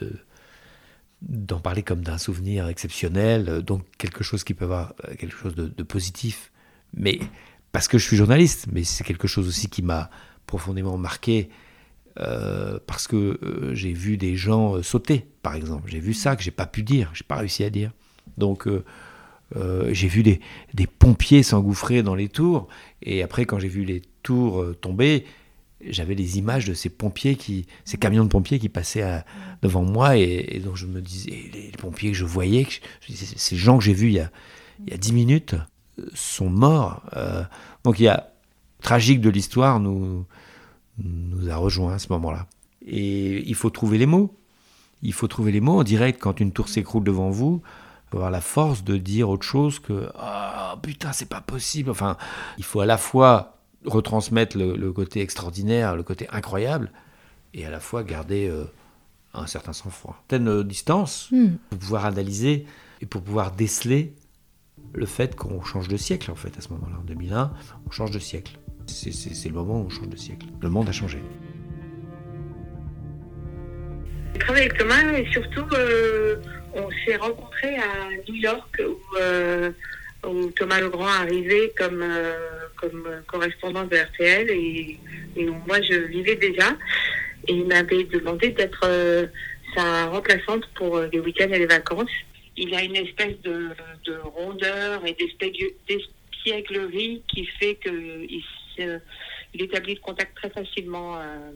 d'en parler comme d'un souvenir exceptionnel, euh, donc quelque chose qui peut avoir euh, quelque chose de, positif. Mais parce que je suis journaliste, mais c'est quelque chose aussi qui m'a profondément marqué parce que j'ai vu des gens sauter, par exemple. J'ai vu ça que j'ai pas pu dire, j'ai pas réussi à dire. Donc j'ai vu des, des pompiers s'engouffrer dans les tours, et après quand j'ai vu les tours tomber, j'avais les images de ces pompiers qui, ces camions de pompiers qui passaient devant moi et, donc je me disais, les, pompiers que je voyais, ces gens que j'ai vus il y a, il y a 10 minutes euh, sont morts. Euh, donc il y a tragique de l'histoire nous nous a rejoint à ce moment-là. Et il faut trouver les mots. Il faut trouver les mots en direct quand une tour s'écroule devant vous. Avoir la force de dire autre chose que ah putain c'est pas possible. Enfin, il faut à la fois retransmettre le, côté extraordinaire, le côté incroyable, et à la fois garder euh, un certain sang-froid. Certaine distance hmm. pour pouvoir analyser et pour pouvoir déceler le fait qu'on change de siècle, en fait, à ce moment-là. En 2001, on change de siècle. C'est le moment où on change de siècle. Le monde a changé. J'ai travaillé avec Thomas et surtout, euh, on s'est rencontrés à New York où, euh, où Thomas Legrand arrivait comme comme correspondant de RTL et, moi je vivais déjà. Et il m'avait demandé d'être euh, sa remplaçante pour euh, les week-ends et les vacances. Il a une espèce de, rondeur et d'espièglerie qui fait qu'il il établit le contact très facilement euh,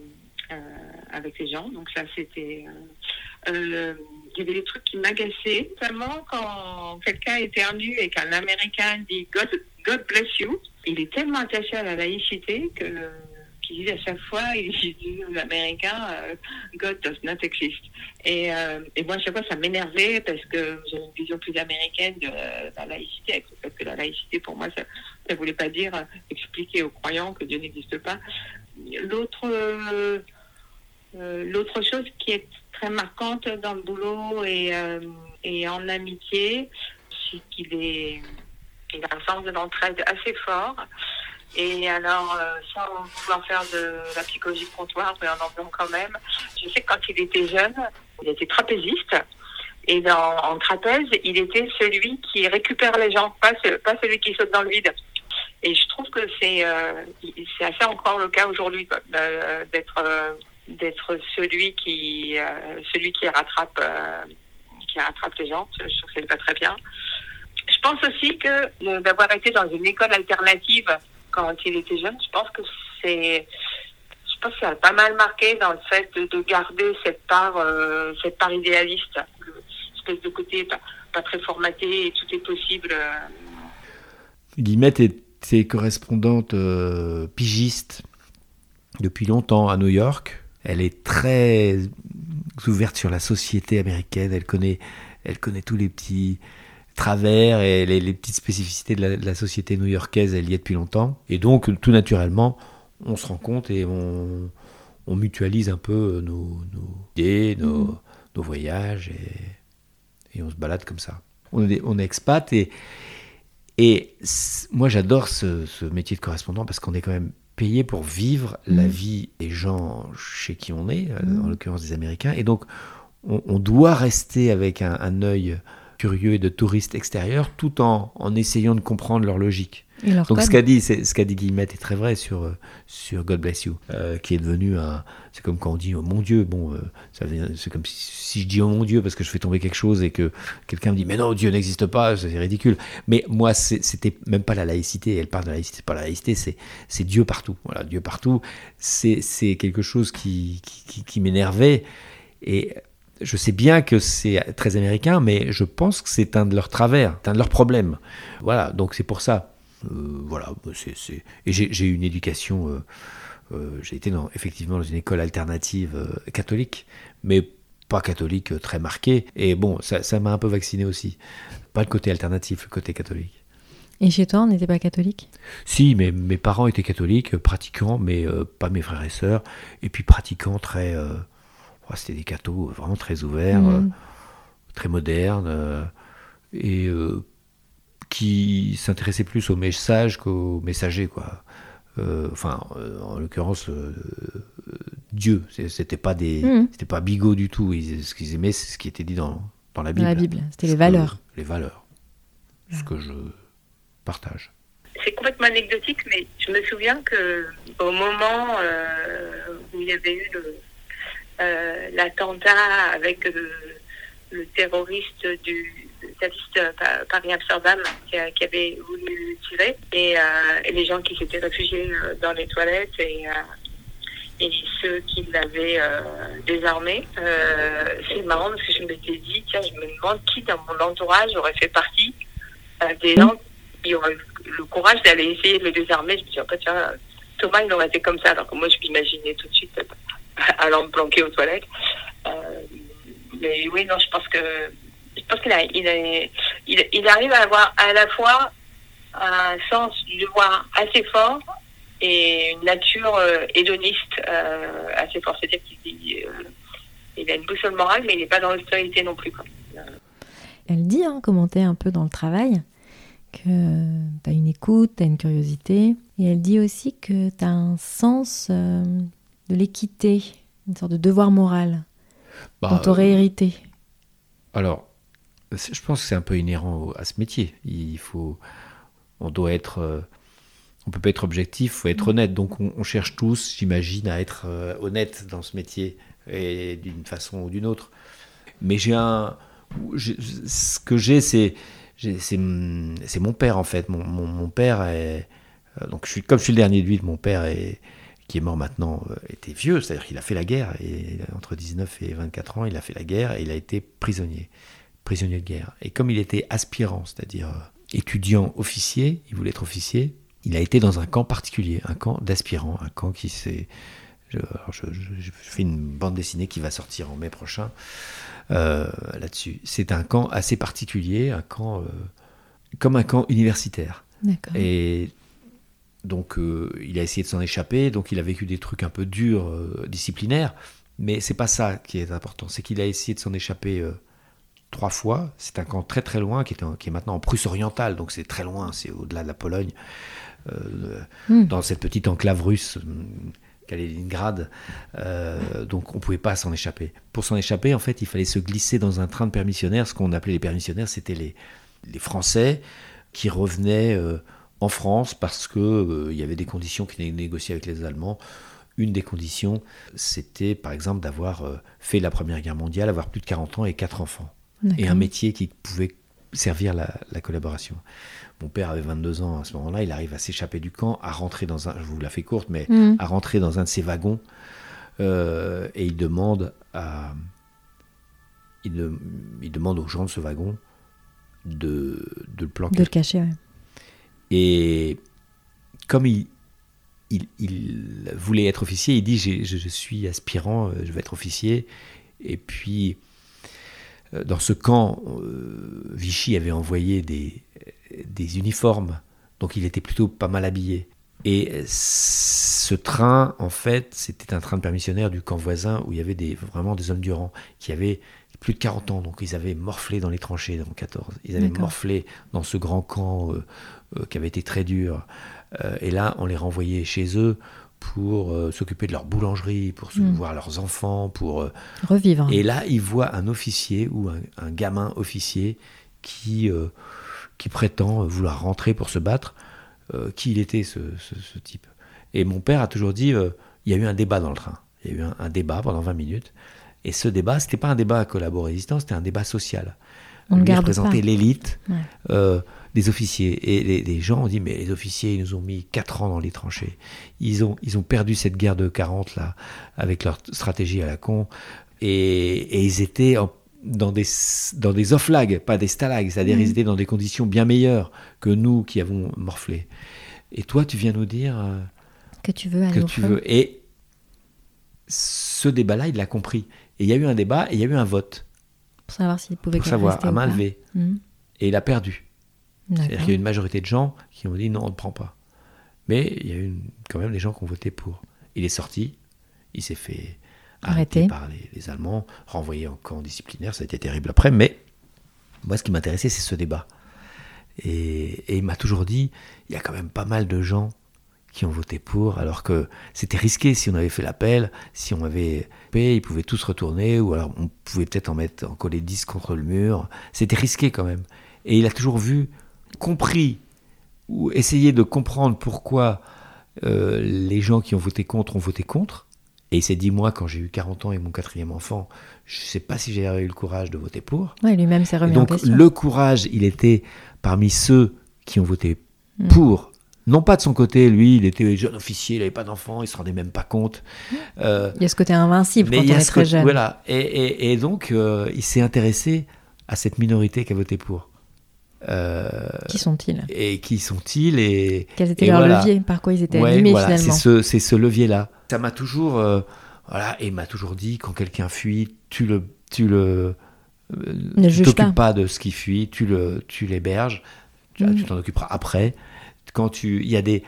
avec les gens. Donc ça, c'était... il y avait des trucs qui m'agaçaient, notamment quand quelqu'un éternue et qu'un Américain dit God, God bless you il est tellement attaché à la laïcité que qu'il dit à chaque fois, il dit aux Américains, euh, God does not exist. Et, euh, et moi, à chaque fois, ça m'énervait parce que j'ai une vision plus américaine de la laïcité, parce que la laïcité, pour moi, ça ne voulait pas dire expliquer aux croyants que Dieu n'existe pas. L'autre, euh, l'autre chose qui est très marquante dans le boulot et, et en amitié, c'est qu'il est il a un sens de l'entraide assez fort. Et alors, euh, sans vouloir faire de la psychologie de comptoir, mais en en quand même, je sais que quand il était jeune, il était trapéziste. Et en trapèze, il était celui qui récupère les gens, pas, celui qui saute dans le vide. Et je trouve que c'est euh, assez encore le cas aujourd'hui d'être euh, d'être celui qui rattrape qui rattrape les gens. Je trouve que c'est pas très bien. Je pense aussi que d'avoir été dans une école alternative quand il était jeune, je pense que c'est je pense que ça a pas mal marqué dans le fait de, garder cette part euh, cette part idéaliste, espèce de côté pas, très formaté et tout est possible. Euh. Guillemette était correspondante euh, pigiste depuis longtemps à New York. Elle est très ouverte sur la société américaine. Elle connaît, elle connaît tous les petits, travers et les, petites spécificités de la, société new-yorkaise, elle y est depuis longtemps. Et donc, tout naturellement, on se rend compte et on, mutualise un peu nos, idées, nos, mm. voyages, et, on se balade comme ça. On est, on est expat et, et moi j'adore ce, métier de correspondant parce qu'on est quand même payé pour vivre la mm. vie des gens chez qui on est, mm. en l'occurrence des Américains, et donc on, doit rester avec un, un œil curieux et de touristes extérieurs, tout en, en essayant de comprendre leur logique. Donc ce qu'a dit, ce qu'a dit Guillemette est très vrai sur sur God Bless You, qui est devenu un. C'est comme quand on dit oh, mon Dieu. Bon, ça c'est comme si, je dis oh mon Dieu parce que je fais tomber quelque chose et que quelqu'un me dit mais non Dieu n'existe pas, c'est ridicule. Mais moi c'était même pas la laïcité. Elle parle de la laïcité, c'est pas la laïcité, c'est c'est Dieu partout. Voilà, Dieu partout. C'est c'est quelque chose qui qui, qui m'énervait et je sais bien que c'est très américain, mais je pense que c'est un de leurs travers, un de leurs problèmes. Voilà, donc c'est pour ça. Euh, voilà, c'est, et j'ai, eu une éducation. Euh, euh, j'ai été dans, effectivement dans une école alternative catholique, mais pas catholique très marquée. Et bon, ça, m'a un peu vacciné aussi. Pas le côté alternatif, le côté catholique. Et chez toi, on n'était pas catholique? Si, mais mes parents étaient catholiques, pratiquants, mais pas mes frères et sœurs. Et puis pratiquants très c'était des cathos vraiment très ouverts, mm. euh, très modernes, euh, et euh, qui s'intéressaient plus aux messages qu'aux messagers, quoi. enfin, en l'occurrence, Dieu. C'était pas des, mm. c'était pas bigot du tout. ce qu'ils aimaient, c'est ce qui était dit dans, dans la Bible. Dans la Bible, c'était les valeurs. les valeurs. Ce que je partage. C'est complètement anecdotique, mais je me souviens que au moment où il y avait eu le, euh, l'attentat avec le, terroriste du terroriste Paris-Amsterdam qui, avait voulu tirer et, euh, les gens qui s'étaient réfugiés euh, dans les toilettes et, et ceux qui l'avaient désarmé. c'est marrant parce que je m'étais dit, tiens, je me demande qui dans mon entourage aurait fait partie des gens qui auraient le courage d'aller essayer de le désarmer. Je me dis, oh, tiens, Thomas, il aurait été comme ça. Alors que moi, je m'imaginais tout de suite allant me planquer aux toilettes. Euh, mais oui, non, je pense que je pense qu'il il, arrive à avoir à la fois un sens du devoir assez fort et une nature euh, hédoniste euh, assez forte. C'est-à-dire qu'il il a une boussole morale, mais il n'est pas dans l'austérité non plus. Quoi. Elle dit, hein, commenter un peu dans le travail, que tu as une écoute, tu as une curiosité. Et elle dit aussi que tu as un sens de l'équité, une sorte de devoir moral bah, dont tu aurais hérité Alors, je pense que c'est un peu inhérent à ce métier. Il faut, on doit être, euh, on peut pas être objectif, il faut être honnête. Donc on, cherche tous, j'imagine, à être euh, honnête dans ce métier et d'une façon ou d'une autre. Mais j'ai un, ce que j'ai, c'est, c'est mon père en fait. Mon, mon, père est, euh, donc je suis comme je suis le dernier de lui, mon père est qui est mort maintenant, euh, était vieux, c'est-à-dire qu'il a fait la guerre, et entre 19 et 24 ans, il a fait la guerre et il a été prisonnier, prisonnier de guerre. Et comme il était aspirant, c'est-à-dire euh, étudiant officier, il voulait être officier, il a été dans un camp particulier, un camp d'aspirants, un camp qui s'est... Je, fais une bande dessinée qui va sortir en mai prochain euh, là-dessus. C'est un camp assez particulier, un camp comme un camp universitaire. Et donc euh, il a essayé de s'en échapper, donc il a vécu des trucs un peu durs, euh, disciplinaires, mais c'est pas ça qui est important, c'est qu'il a essayé de s'en échapper euh, trois fois. C'est un camp très très loin qui est, qui est maintenant en Prusse orientale, donc c'est très loin, c'est au-delà de la Pologne, hmm. dans cette petite enclave russe. Kaliningrad, donc on pouvait pas s'en échapper. Pour s'en échapper, en fait, il fallait se glisser dans un train de permissionnaires. Ce qu'on appelait les permissionnaires, c'était les, les Français qui revenaient en France parce qu'il euh, il y avait des conditions qui étaient négociées avec les Allemands. Une des conditions, c'était par exemple d'avoir euh, fait la Première Guerre mondiale, avoir plus de 40 ans et quatre enfants. Et un métier qui pouvait servir la, collaboration. Mon père avait 22 ans à ce moment-là, il arrive à s'échapper du camp, à rentrer dans un, je vous la fais courte, mais mm. à rentrer dans un de ses wagons, euh, et il demande à, il, il, demande aux gens de ce wagon de, de le planquer. De le cacher, oui. Et comme il, il, voulait être officier, il dit je, suis aspirant, euh, je vais être officier. Et puis, euh, dans ce camp, euh, Vichy avait envoyé des, des uniformes, donc il était plutôt pas mal habillé. Et ce train, en fait, c'était un train de permissionnaire du camp voisin où il y avait des, vraiment des hommes du rang qui avaient plus de 40 ans, donc ils avaient morflé dans les tranchées dans 14. Ils avaient morflé dans ce grand camp euh, qui avait été très dur. Euh, et là, on les renvoyait chez eux pour euh, s'occuper de leur boulangerie, pour mm. voir leurs enfants, pour revivre. Et là, ils voient un officier ou un, gamin officier qui qui prétend vouloir rentrer pour se battre. euh, qui il était, ce, ce, type. Et mon père a toujours dit, euh, il y a eu un débat dans le train. Il y a eu un, débat pendant 20 minutes. Et ce débat, c'était pas un débat à collabo résistance, c'était un débat social. On Lui représentait l'élite des officiers. Et les, gens ont dit, mais les officiers, ils nous ont mis 4 ans dans les tranchées. Ils ont, ils ont perdu cette guerre de 40, là, avec leur stratégie à la con. Et, et ils étaient en dans des, dans des off-lags, pas des stalags, c'est-à-dire ils étaient dans des conditions bien meilleures que nous qui avons morflé. Et toi, tu viens nous dire euh, que tu veux aller que tu veux. Et ce débat-là, il l'a compris. Et il y a eu un débat et il y a eu un vote. Pour savoir s'il pouvait Pour savoir, à main levée. Mhm. Et il a perdu. C'est-à-dire qu'il y a une majorité de gens qui ont dit non, on ne prend pas. Mais il y a eu quand même des gens qui ont voté pour. Il est sorti, il s'est fait arrêté, par les, Allemands, renvoyé en camp disciplinaire, ça a été terrible après, mais moi ce qui m'intéressait c'est ce débat. Et, il m'a toujours dit, il y a quand même pas mal de gens qui ont voté pour, alors que c'était risqué si on avait fait l'appel, si on avait payé, ils pouvaient tous retourner, ou alors on pouvait peut-être en mettre, en coller 10 contre le mur. C'était risqué quand même. Et il a toujours vu, compris, ou essayé de comprendre pourquoi euh, les gens qui ont voté contre ont voté contre. Et il s'est dit, moi, quand j'ai eu 40 ans et mon quatrième enfant, je ne sais pas si j'ai eu le courage de voter pour. Oui, lui-même s'est remis donc, en question. le courage, il était parmi ceux qui ont voté mm. pour. Non pas de son côté, lui, il était jeune officier, il n'avait pas d'enfant, il se rendait même pas compte. Euh, il y a ce côté invincible quand on est très jeune. Voilà, et, donc euh, il s'est intéressé à cette minorité qui a voté pour. Euh, qui sont-ils Et qui sont-ils et Quels étaient leurs leviers Par quoi ils étaient animés finalement C'est ce, ce levier-là. Ça m'a toujours, euh, voilà, et m'a toujours dit quand quelqu'un fuit, tu le, tu le, euh, ne t'occupes pas. de ce qui fuit, tu le, tu l'héberges, tu mm. t'en occuperas après. Quand tu, il y a des,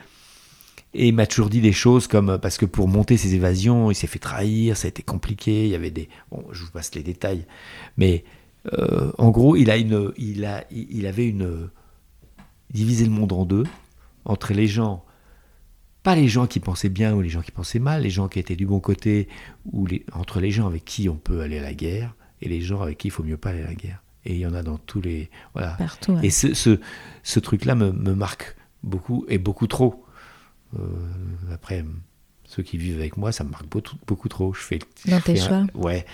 et il m'a toujours dit des choses comme parce que pour monter ses évasions, il s'est fait trahir, ça a été compliqué, il y avait des, bon, je vous passe les détails, mais euh, en gros, il, a une, il, a, il avait une. divisé le monde en deux, entre les gens, pas les gens qui pensaient bien ou les gens qui pensaient mal, les gens qui étaient du bon côté, ou les, entre les gens avec qui on peut aller à la guerre et les gens avec qui il faut mieux pas aller à la guerre. Et il y en a dans tous les. Voilà. Partout, Et ce, ce, ce truc-là me, me, marque beaucoup, et beaucoup trop. Euh, après, ceux qui vivent avec moi, ça me marque beaucoup, beaucoup trop. Je fais, dans tes choix Ouais,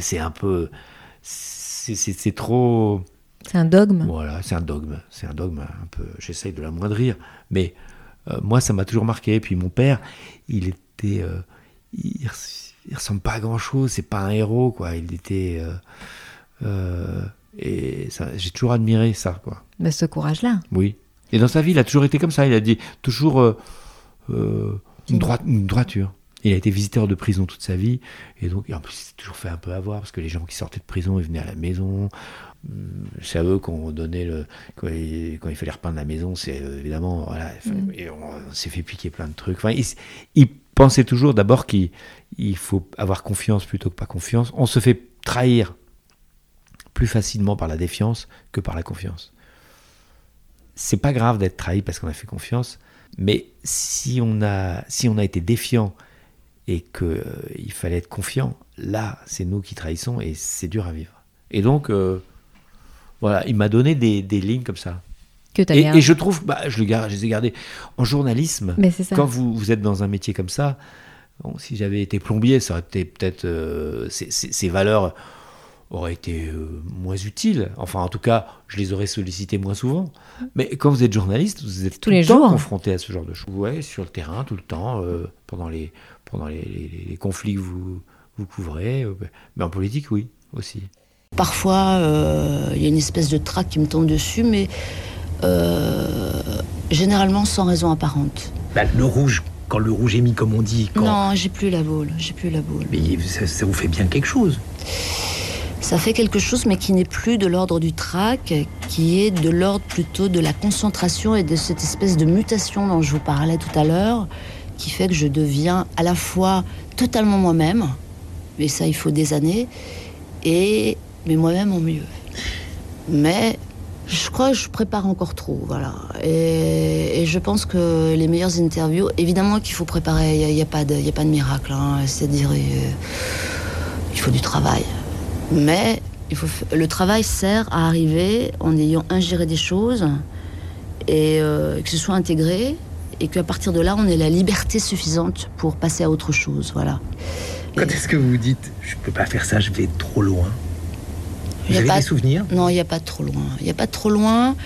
c'est un peu c'est trop. C'est un dogme. Voilà, c'est un dogme. C'est un dogme un peu. J'essaye de l'amoindrir, mais euh, moi, ça m'a toujours marqué. Puis mon père, il était. Euh, il, ressemble pas à grand chose. C'est pas un héros, quoi. Il était. Euh, et j'ai toujours admiré ça, quoi. Mais ce courage-là. Oui. Et dans sa vie, il a toujours été comme ça. Il a dit toujours une, une droiture. Il a été visiteur de prison toute sa vie, et donc, en plus, il s'est toujours fait un peu avoir, parce que les gens qui sortaient de prison, ils venaient à la maison. Hum, c'est à eux qu'on donnait le. Quand il, fallait repeindre la maison, c'est euh, évidemment. Voilà, mm. et on, s'est fait piquer plein de trucs. Enfin, il, pensait toujours d'abord qu'il faut avoir confiance plutôt que pas confiance. On se fait trahir plus facilement par la défiance que par la confiance. C'est pas grave d'être trahi parce qu'on a fait confiance, mais si on a, si on a été défiant et qu'il euh, fallait être confiant. Là, c'est nous qui trahissons et c'est dur à vivre. Et donc, euh, voilà, il m'a donné des, lignes comme ça. Que et, et, je trouve, bah, je, le garde, je les ai gardées. En journalisme, quand vous, vous, êtes dans un métier comme ça, si j'avais été plombier, ça aurait été peut-être. Euh, ces valeurs auraient été moins utiles. Enfin, en tout cas, je les aurais sollicitées moins souvent. Mais quand vous êtes journaliste, vous êtes tous les jours confronté à ce genre de choses. Ouais, sur le terrain, tout le temps, pendant les pendant les, conflits que vous, vous couvrez. Euh, mais en politique, oui, aussi. Parfois, euh, il y a une espèce de trac qui me tombe dessus, mais euh, généralement sans raison apparente. Bah, le rouge, quand le rouge est mis, comme on dit. Non, j'ai plus la boule, j'ai plus la boule. Mais ça, vous fait bien quelque chose. Ça fait quelque chose, mais qui n'est plus de l'ordre du trac, qui est de l'ordre plutôt de la concentration et de cette espèce de mutation dont je vous parlais tout à l'heure, qui fait que je deviens à la fois totalement moi-même, mais ça il faut des années, et mais moi-même en mieux. Mais je crois que je prépare encore trop, voilà. Et, je pense que les meilleures interviews, évidemment qu'il faut préparer, il n'y a, pas de, a pas de miracle, hein. c'est-à-dire euh, il faut du travail. Mais il faut, le travail sert à arriver en ayant ingéré des choses et euh, que ce soit intégré et qu'à partir de là, on ait la liberté suffisante pour passer à autre chose. Voilà. Quand est-ce que vous vous dites je peux pas faire ça, je vais trop loin? Vous Il y a avez pas- des souvenirs? Non, il n'y a pas de trop loin. Il n'y a pas de trop loin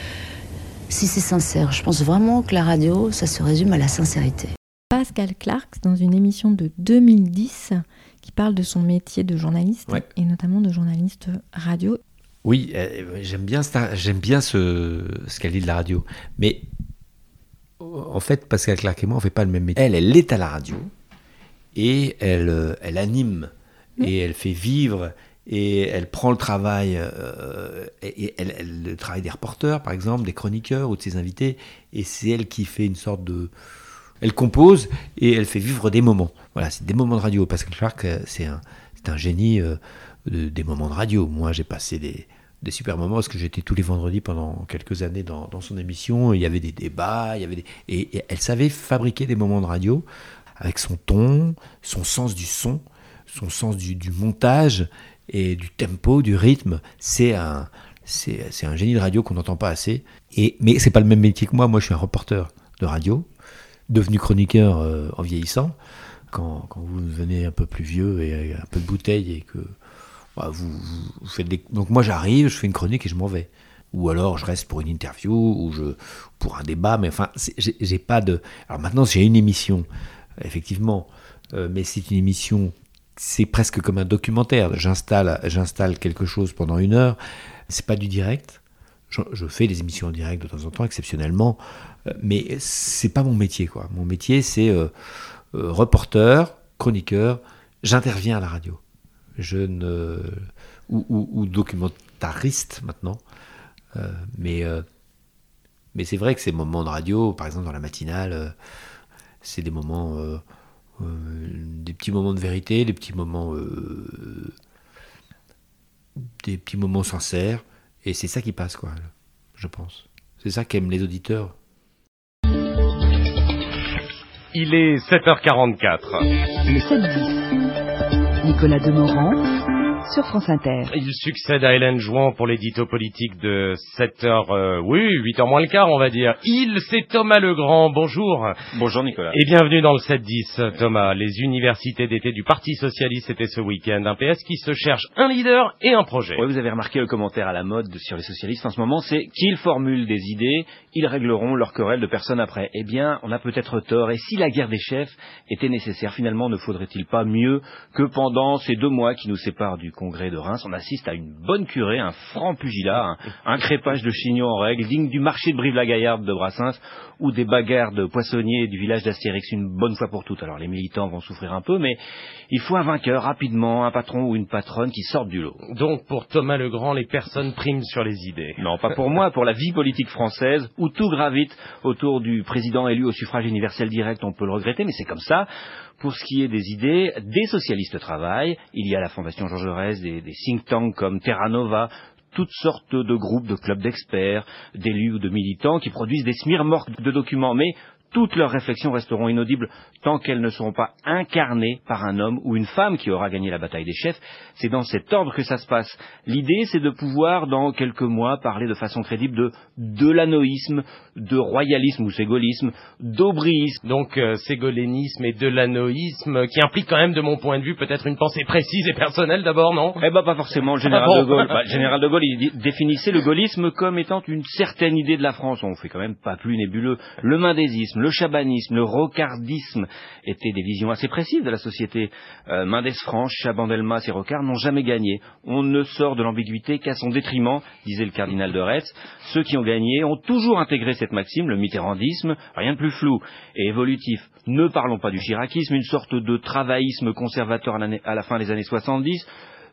si c'est sincère. Je pense vraiment que la radio, ça se résume à la sincérité. Pascal Clark, dans une émission de 2010, qui parle de son métier de journaliste, Ouais. et notamment de journaliste radio. Oui, euh, j'aime bien, ça- j'aime bien ce, ce qu'elle dit de la radio. Mais en fait, Pascal Clark et moi, on fait pas le même métier. Elle, elle est à la radio et elle, euh, elle anime et elle fait vivre et elle prend le travail, euh, et, elle, elle- le travail des reporters, par exemple, des chroniqueurs ou de ses invités, et c'est elle qui fait une sorte de... Elle compose et elle fait vivre des moments. Voilà, c'est des moments de radio. Pascal Clark, euh, c'est un, c'est un génie euh, de- des moments de radio. Moi, j'ai passé des, des super moments parce que j'étais tous les vendredis pendant quelques années dans, son émission. Il y avait des débats, il y avait des... Et, elle savait fabriquer des moments de radio avec son ton, son sens du son, son sens du, du montage et du tempo, du rythme. C'est un, c'est, un génie de radio qu'on n'entend pas assez. Et, mais c'est pas le même métier que moi. Moi, je suis un reporter de radio, devenu chroniqueur euh, en vieillissant. Quand, quand vous devenez un peu plus vieux et un peu de bouteille et que bah. Donc moi, j'arrive, je fais une chronique et je m'en vais. Ou alors je reste pour une interview ou pour un débat. Mais enfin, j'ai, pas de. Alors maintenant, j'ai une émission, effectivement, euh, mais c'est une émission c'est presque comme un documentaire. J'installe, j'installe quelque chose pendant une heure. C'est pas du direct. Je, je fais des émissions en direct de temps en temps, exceptionnellement, euh, mais c'est pas mon métier, quoi. Mon métier, c'est euh, euh, reporter, chroniqueur. J'interviens à la radio. Je ne ou, ou- ou documentariste maintenant. Euh, mais euh, mais c'est vrai que ces moments de radio, par exemple dans la matinale, euh, c'est des moments euh, euh, des petits moments de vérité, des petits moments, euh, des petits moments sincères, et c'est ça qui passe, quoi, je pense. C'est ça qu'aiment les auditeurs. Il est 7h44. Le 7-10. Nicolas Demorand sur France Inter. Il succède à Hélène Jouan pour l'édito politique de 7h, euh, oui, 8h moins le quart, on va dire. Il, c'est Thomas Legrand. Bonjour. Bonjour Nicolas. Et bienvenue dans le 7-10, Thomas. Les universités d'été du Parti Socialiste, c'était ce week-end. Un PS qui se cherche un leader et un projet. Oui, vous avez remarqué le commentaire à la mode sur les socialistes en ce moment, c'est qu'ils formulent des idées, ils régleront leur querelle de personne après. Eh bien, on a peut-être tort. Et si la guerre des chefs était nécessaire, finalement, ne faudrait-il pas mieux que pendant ces deux mois qui nous séparent du congrès de Reims, on assiste à une bonne curée, un franc pugilat, un, un crépage de chignons en règle, digne du marché de Brive-la-Gaillarde de Brassens, ou des bagarres de poissonniers du village d'Astérix une bonne fois pour toutes. Alors les militants vont souffrir un peu, mais il faut un vainqueur rapidement, un patron ou une patronne qui sorte du lot. Donc, pour Thomas Legrand, les personnes priment sur les idées. Non, pas pour moi, pour la vie politique française, où tout gravite autour du président élu au suffrage universel direct, on peut le regretter, mais c'est comme ça. Pour ce qui est des idées, des socialistes travaillent. Il y a la Fondation Jean Jaurès, des, des think tanks comme Terra Nova, toutes sortes de groupes, de clubs d'experts, d'élus ou de militants qui produisent des smirmorques de documents, mais toutes leurs réflexions resteront inaudibles tant qu'elles ne seront pas incarnées par un homme ou une femme qui aura gagné la bataille des chefs. C'est dans cet ordre que ça se passe. L'idée, c'est de pouvoir, dans quelques mois, parler de façon crédible de delanoïsme, de royalisme ou ségolisme, d'aubryisme. Donc, euh, ségolénisme et delanoïsme, qui implique quand même, de mon point de vue, peut-être une pensée précise et personnelle d'abord, non? Eh ben pas forcément. Le général Ah bon de Gaulle, bah, le général de Gaulle, il dit- définissait le gaullisme comme étant une certaine idée de la France. On fait quand même pas plus nébuleux. Le mendésisme, le chabanisme, le rocardisme étaient des visions assez précises de la société. Euh, Mendès France, Chabandelmas et Rocard n'ont jamais gagné. On ne sort de l'ambiguïté qu'à son détriment, disait le cardinal de Retz. Ceux qui ont gagné ont toujours intégré cette maxime, le mitterrandisme, rien de plus flou et évolutif. Ne parlons pas du chiracisme, une sorte de travaillisme conservateur à, la fin des années 70,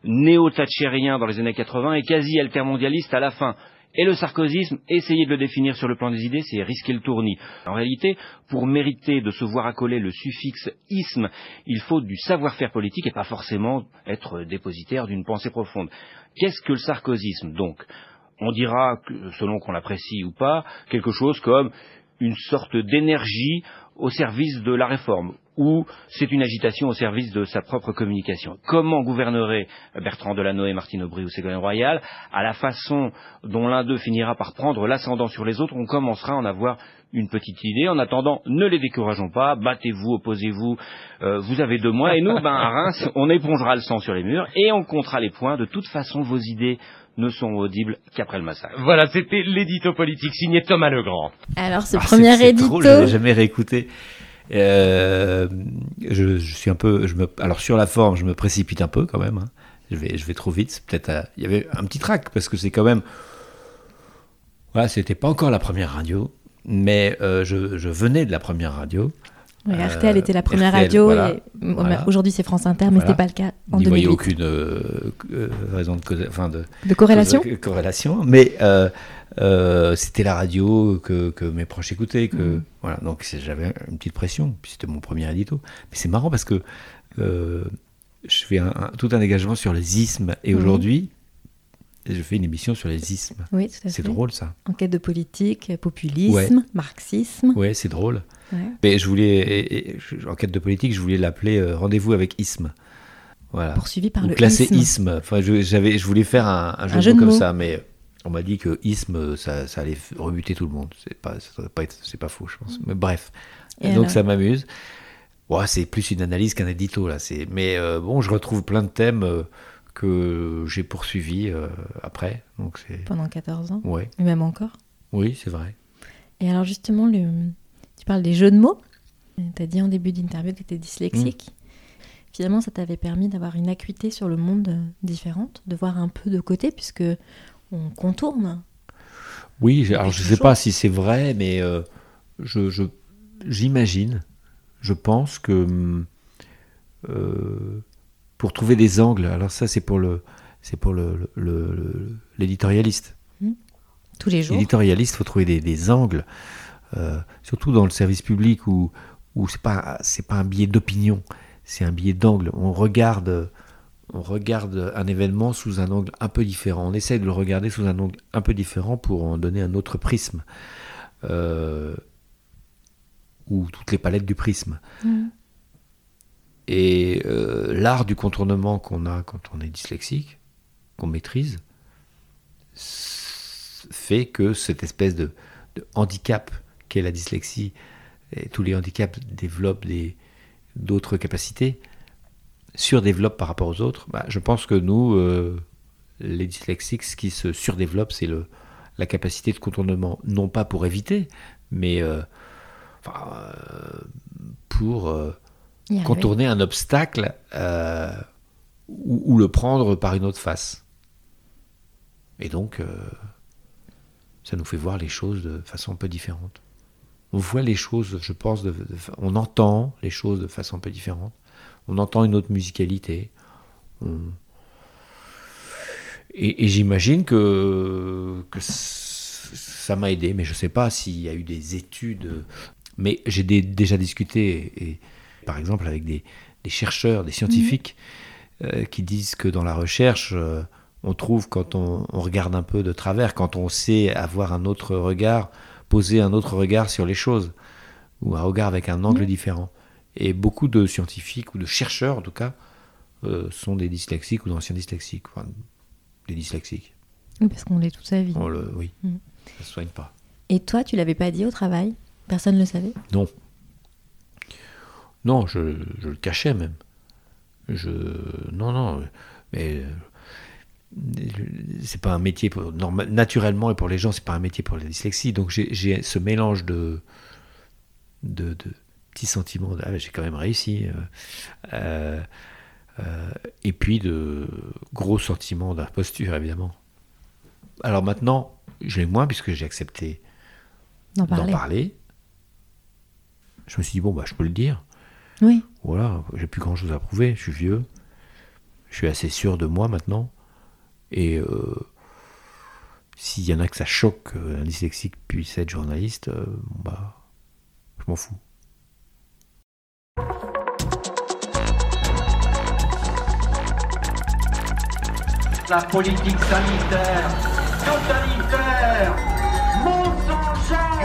néo-thatchérien dans les années 80 et quasi altermondialiste à la fin. Et le sarkozysme, essayer de le définir sur le plan des idées, c'est risquer le tournis. En réalité, pour mériter de se voir accoler le suffixe isme, il faut du savoir-faire politique et pas forcément être dépositaire d'une pensée profonde. Qu'est-ce que le sarkozysme, donc? On dira, selon qu'on l'apprécie ou pas, quelque chose comme une sorte d'énergie au service de la réforme ou c'est une agitation au service de sa propre communication. Comment gouvernerait Bertrand Delanoë, Martine Aubry ou Ségolène Royal À la façon dont l'un d'eux finira par prendre l'ascendant sur les autres, on commencera à en avoir une petite idée. En attendant, ne les décourageons pas, battez-vous, opposez-vous, euh, vous avez deux mois, et nous, ben, à Reims, on épongera le sang sur les murs et on comptera les points. De toute façon, vos idées ne sont audibles qu'après le massacre. Voilà, c'était l'édito politique signé Thomas Legrand. Alors, ce Ah, premier c'est- c'est édito. drôle, je l'ai jamais réécouté. Euh, je, je suis un peu, je me, alors sur la forme, je me précipite un peu quand même. hein. Je vais, je vais trop vite. C'est Peut-être, il y avait un petit trac parce que c'est quand même, voilà, c'était pas encore la première radio, mais euh, je, je venais de la première radio. Oui, Euh, RTL était la première RTL, radio voilà. et Voilà. aujourd'hui c'est France Inter, mais Voilà. c'était pas le cas en N'y voyez 2008. aucune euh, euh, raison de, cause- enfin de, De corrélation corrélation, mais euh, euh, c'était la radio que, que mes proches écoutaient, que Mhm. voilà, donc j'avais une petite pression, puis c'était mon premier édito. Mais c'est marrant parce que euh, je fais un, un- tout un dégagement sur les ismes et Mhm. aujourd'hui je fais une émission sur les ismes. Oui, tout à fait. C'est drôle ça. Enquête de politique, populisme, Ouais. marxisme. Ouais, c'est drôle. Ouais. Mais je voulais, et- et je- en quête de politique, je voulais l'appeler euh, Rendez-vous avec isme. Voilà. Poursuivi par Ou le classé isme. isme. Enfin, je, je voulais faire un, un jeu, Un jeu de mots de comme mots. ça, mais on m'a dit que isme, ça, ça allait rebuter tout le monde. C'est pas, pas pas faux, je pense. Mais bref. Et donc alors ça m'amuse. Ouais, c'est plus une analyse qu'un édito là. Mais euh, bon, je retrouve plein de thèmes euh, que j'ai poursuivis euh, après. Donc. Pendant 14 ans. Et même encore Oui, c'est vrai. Et alors justement, le... tu parles des jeux de mots. Tu as dit en début d'interview que tu étais dyslexique. Mm. Finalement, ça t'avait permis d'avoir une acuité sur le monde différente, de voir un peu de côté, puisque on contourne. Oui, alors je quelque sais pas si c'est vrai, mais euh, je, j'imagine, je pense que hum, euh, pour trouver des angles, alors ça c'est pour le, c'est pour le, l'éditorialiste. Tous les jours. L'éditorialiste, faut trouver des, des angles, euh, surtout dans le service public où, où c'est pas, c'est pas un biais d'opinion, c'est un biais d'angle. On regarde, on regarde un événement sous un angle un peu différent. On essaye de le regarder sous un angle un peu différent pour en donner un autre prisme. Euh, ou toutes les palettes du prisme. Mhm. Et euh, l'art du contournement qu'on a quand on est dyslexique, qu'on maîtrise, fait que cette espèce de, handicap qu'est la dyslexie, tous les handicaps développent d'autres capacités, surdéveloppent par rapport aux autres. Bah, je pense que nous, euh, les dyslexiques, ce qui se surdéveloppe, c'est la capacité de contournement, non pas pour éviter, mais euh, pour contourner un obstacle euh, ou, ou le prendre par une autre face. Et donc, euh, ça nous fait voir les choses de façon un peu différente. On voit les choses, je pense, de- de- on entend les choses de façon un peu différente. On entend une autre musicalité. On- Et, et j'imagine que, que ça m'a aidé, mais je ne sais pas s'il y a eu des études. Mais j'ai déjà discuté, et, par exemple, avec des, des chercheurs, des scientifiques, euh, qui disent que dans la recherche, euh, on trouve quand on, on regarde un peu de travers, quand on sait avoir un autre regard, poser un autre regard sur les choses, ou un regard avec un angle différent. Et beaucoup de scientifiques, ou de chercheurs en tout cas, euh, sont des dyslexiques ou d'anciens dyslexiques. Enfin, des dyslexiques. Oui, parce qu'on l'est toute sa vie. On le, oui, Mm. ça se soigne pas. Et toi, tu l'avais pas dit au travail? Personne ne le savait? Non. Non, je, je le cachais même. Je, non, non, mais euh, c'est pas un métier pour, naturellement et pour les gens, c'est pas un métier pour la dyslexie. Donc j'ai- ce mélange de, de, de petits sentiments. de, Ah, j'ai quand même réussi. euh, euh, et puis de gros sentiments d'imposture, évidemment. Alors maintenant, je l'ai moins puisque j'ai accepté D'en d'en parler. parler. Je me suis dit, bon, bah, je peux le dire. Oui. Voilà, j'ai plus grand chose à prouver, je suis vieux. Je suis assez sûr de moi maintenant. Et euh, s'il y en a que ça choque qu'un dyslexique puisse être journaliste, euh, bah, je m'en fous. La politique sanitaire totalitaire, mensongère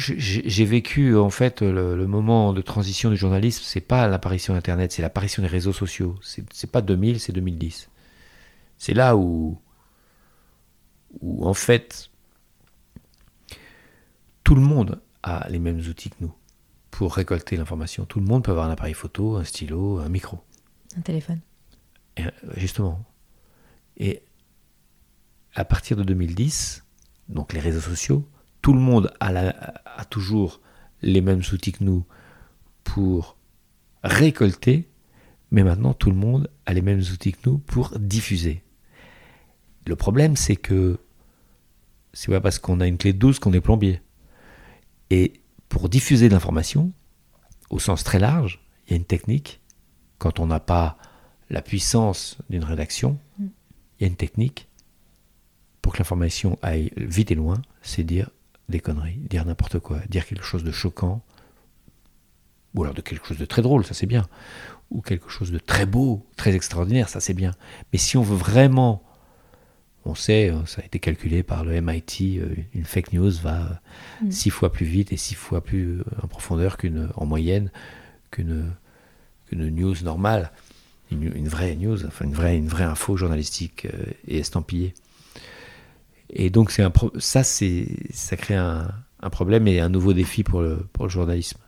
J'ai vécu en fait le, le, moment de transition du journalisme, c'est pas l'apparition d'Internet, c'est l'apparition des réseaux sociaux. C'est pas 2000, c'est 2010. C'est là où, où en fait tout le monde a les mêmes outils que nous pour récolter l'information. Tout le monde peut avoir un appareil photo, un stylo, un micro. Un téléphone. Et, justement. Et à partir de 2010, donc les réseaux sociaux, tout le monde a, a toujours les mêmes outils que nous pour récolter, mais maintenant tout le monde a les mêmes outils que nous pour diffuser. Le problème, c'est que c'est pas parce qu'on a une clé de 12 qu'on est plombier. Et pour diffuser de l'information, au sens très large, il y a une technique. Quand on n'a pas la puissance d'une rédaction, mm. il y a une technique pour que l'information aille vite et loin, c'est dire des conneries, dire n'importe quoi, dire quelque chose de choquant, ou alors de quelque chose de très drôle, ça c'est bien, ou quelque chose de très beau, très extraordinaire, ça c'est bien. Mais si on veut vraiment on sait, euh, ça a été calculé par le MIT, euh, une fake news va mm. six fois plus vite et six fois plus euh, en profondeur qu'une, en moyenne, qu'une, news normale, une, vraie news, enfin une vraie, une vraie info journalistique et estampillée. Et donc c'est un ça, c'est, ça crée un, problème et un nouveau défi pour le, pour le journalisme.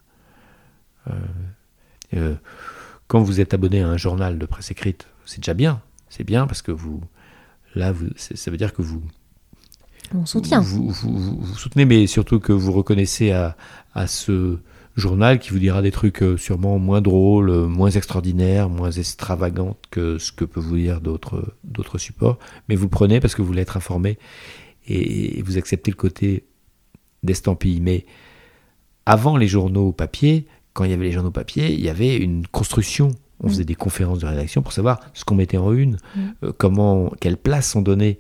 quand vous êtes abonné à un journal de presse écrite, c'est déjà bien. C'est bien parce que vous, Là, ça veut dire que vous. On soutient. Vous, vous, soutenez, mais surtout que vous reconnaissez à, à, ce journal qui vous dira des trucs euh, sûrement moins drôles, moins extraordinaires, moins extravagants que ce que peut vous dire d'autres, d'autres supports. Mais vous prenez parce que vous voulez être informé et, vous acceptez le côté d'estampille. Mais avant les journaux papier, quand il y avait les journaux papier, il y avait une construction on faisait des conférences de rédaction pour savoir ce qu'on mettait en une, mm. euh, comment, quelle place on donnait.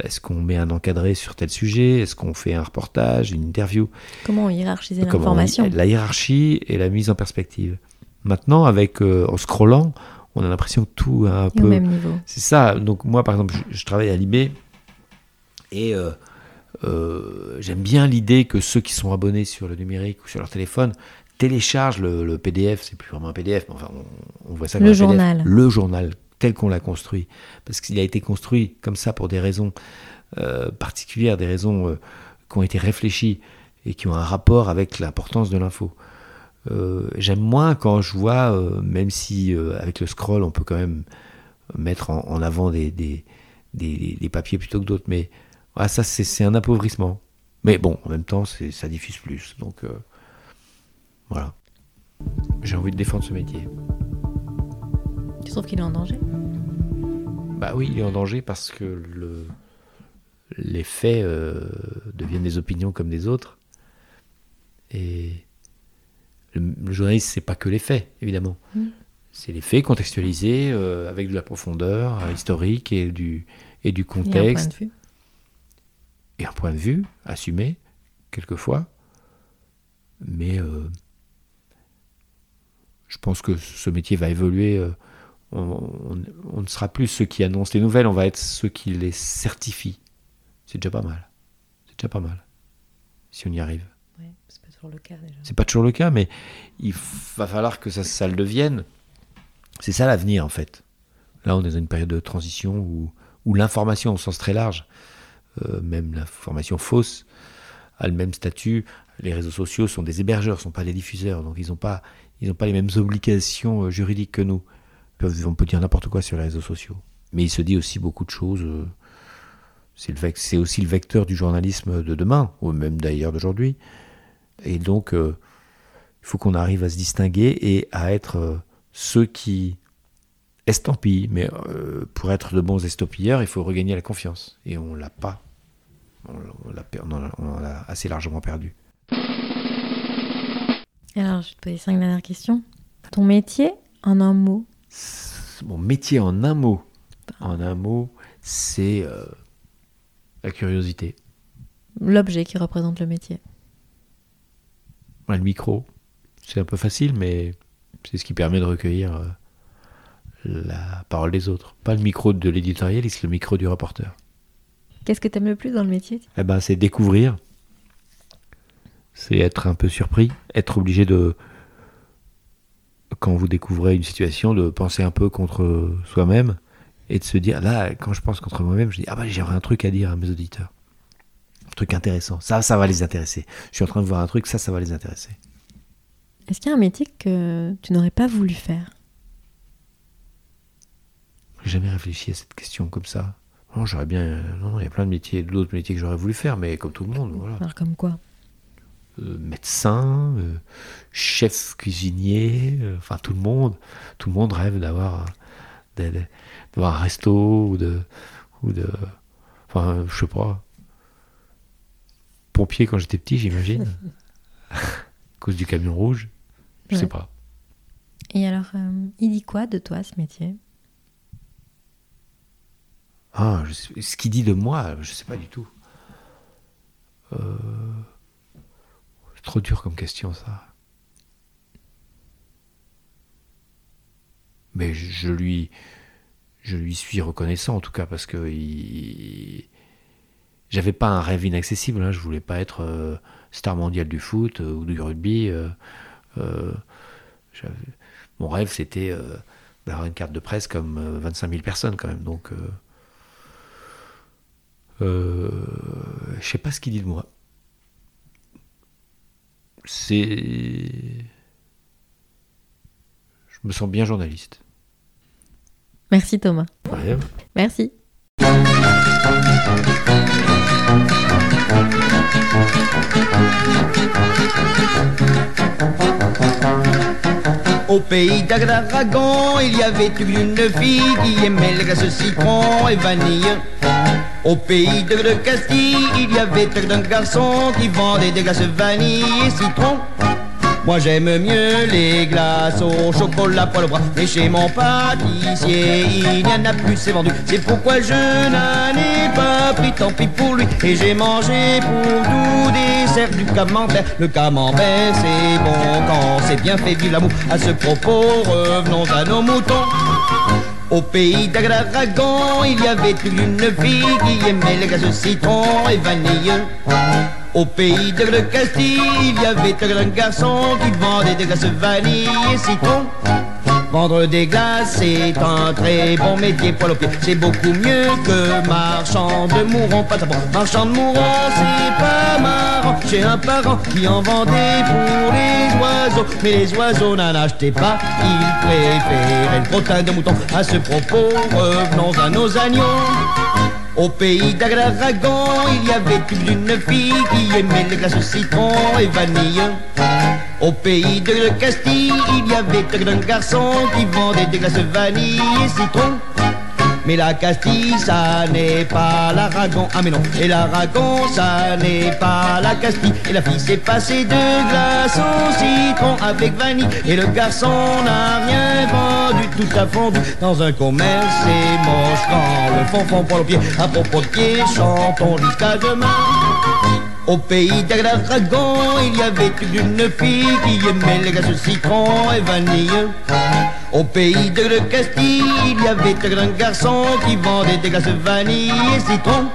Est-ce qu'on met un encadré sur tel sujet? Est-ce qu'on fait un reportage, une interview? Comment on hiérarchisait l'information? La hiérarchie et la mise en perspective. Maintenant, avec euh, en scrollant, on a l'impression que tout a un peu. Au même niveau. C'est ça. Donc moi, par exemple, je, travaille à Libé et euh, j'aime bien l'idée que ceux qui sont abonnés sur le numérique ou sur leur téléphone télécharge le, PDF, c'est plus vraiment un PDF, mais enfin, on, voit ça comme le journal. le journal tel qu'on l'a construit, parce qu'il a été construit comme ça pour des raisons euh, particulières, des raisons euh, qui ont été réfléchies et qui ont un rapport avec l'importance de l'info. Euh, j'aime moins quand je vois, même si avec le scroll on peut quand même mettre en, avant des, papiers plutôt que d'autres, mais ah, ça c'est un appauvrissement. Mais bon, en même temps, ça diffuse plus. Donc voilà. J'ai envie de défendre ce métier. Tu trouves qu'il est en danger? Bah oui, il est en danger parce que le, les faits euh, deviennent des opinions comme des autres. Et le, journaliste, c'est pas que les faits, évidemment. Mm. C'est les faits contextualisés euh, avec de la profondeur euh, historique et du, et du contexte. Et un point de vue. assumé, quelquefois. Mais je pense que ce métier va évoluer. On, ne sera plus ceux qui annoncent les nouvelles, on va être ceux qui les certifient. C'est déjà pas mal. C'est déjà pas mal. Si on y arrive. Ouais, c'est pas toujours le cas déjà. C'est pas toujours le cas, mais il va falloir que ça, ça le devienne. C'est ça l'avenir en fait. Là, on est dans une période de transition où, où l'information au sens très large, euh, même l'information fausse, a le même statut. Les réseaux sociaux sont des hébergeurs, ne sont pas des diffuseurs, donc ils n'ont pas, ils n'ont pas les mêmes obligations euh, juridiques que nous. On peut dire n'importe quoi sur les réseaux sociaux. Mais il se dit aussi beaucoup de choses. Euh, c'est aussi le vecteur du journalisme de demain, ou même d'ailleurs d'aujourd'hui. Et donc, euh, il faut qu'on arrive à se distinguer et à être ceux qui estampillent. Mais pour être de bons estampilleurs, il faut regagner la confiance. Et on l'a pas. On l'a assez largement perdu. Alors, je vais te poser cinq dernières questions. Ton métier, en un mot? Mon métier en un mot En un mot, c'est euh, la curiosité. L'objet qui représente le métier Le micro. C'est un peu facile, mais c'est ce qui permet de recueillir euh, la parole des autres. Pas le micro de l'éditorialiste, le micro du reporter. Qu'est-ce que tu aimes le plus dans le métier Eh ben, c'est découvrir. C'est être un peu surpris, être obligé de, quand vous découvrez une situation, de penser un peu contre soi-même et de se dire, là, quand je pense contre moi-même, je dis, ah bah j'aurais un truc à dire à mes auditeurs. Un truc intéressant. Ça, ça va les intéresser. Je suis en train de voir un truc, ça, ça va les intéresser. Est-ce qu'il y a un métier que tu n'aurais pas voulu faire? J'ai jamais réfléchi à cette question comme ça. Non, j'aurais bien. Non, il y a plein de métiers, d'autres métiers que j'aurais voulu faire, mais comme tout le monde, voilà. Alors, comme quoi? Médecin, euh, chef cuisinier, euh, enfin tout le monde, tout le monde rêve d'avoir un resto ou de, ou de, enfin, je sais pas. Pompier quand j'étais petit, j'imagine, à cause du camion rouge, je sais pas. Et alors, il dit quoi de toi ce métier? Ah, ce qu'il dit de moi, je sais pas du tout. Euh, trop dur comme question, ça. Mais je lui, je lui suis reconnaissant en tout cas parce que j'avais pas un rêve inaccessible. Hein, je voulais pas être euh, star mondial du foot euh, ou du rugby. mon rêve c'était d'avoir une carte de presse comme 25 000 personnes quand même. Donc euh, je sais pas ce qu'il dit de moi. C'est. Je me sens bien journaliste. Merci Thomas. Rien. Merci. Au pays d'Agragon, il y avait une fille qui aimait le citron et vanille. Au pays de, Castille, il y avait un garçon qui vendait des glaces vanille et citron. Moi j'aime mieux les glaces au chocolat pour le bras. Mais chez mon pâtissier il n'y en a plus, c'est vendu. C'est pourquoi je n'en ai pas pris, tant pis pour lui. Et j'ai mangé pour tout dessert du camembert. Le camembert c'est bon quand c'est bien fait, vive l'amour. À ce propos revenons à nos moutons au pays d'Agraragon, il y avait une fille qui aimait les gaz citron et vanille. Au pays de Castille, il y avait un garçon qui vendait des glaces vanille et citron. Vendre des glaces, c'est un très bon métier pour le pied. C'est beaucoup mieux que marchand de mourons, pas bon. Marchand de mourons, c'est pas marrant. J'ai un parent qui en vendait pour les oiseaux. Mais les oiseaux n'en achetaient pas, ils préféraient le crottin de mouton. À ce propos, revenons à nos agneaux. Au pays d'Agraragon, il y avait une fille qui aimait les glaces citron et vanille. Au pays de Castille, il y avait un garçon qui vendait des glaces vanille et citron. Mais la Castille, ça n'est pas l'Aragon. Ah mais non, et l'Aragon, ça n'est pas la Castille. Et la fille s'est passée de glace au citron avec vanille. Et le garçon n'a rien vendu, tout a fondu dans un commerce. C'est moche quand le fond fond pour le pied. À propos de pied, chantons jusqu'à demain. Au pays d'Agragon, il y avait une fille qui aimait les glaces citron et vanille. Au pays de Castille, il y avait un grand garçon qui vendait des glaces vanille et citron.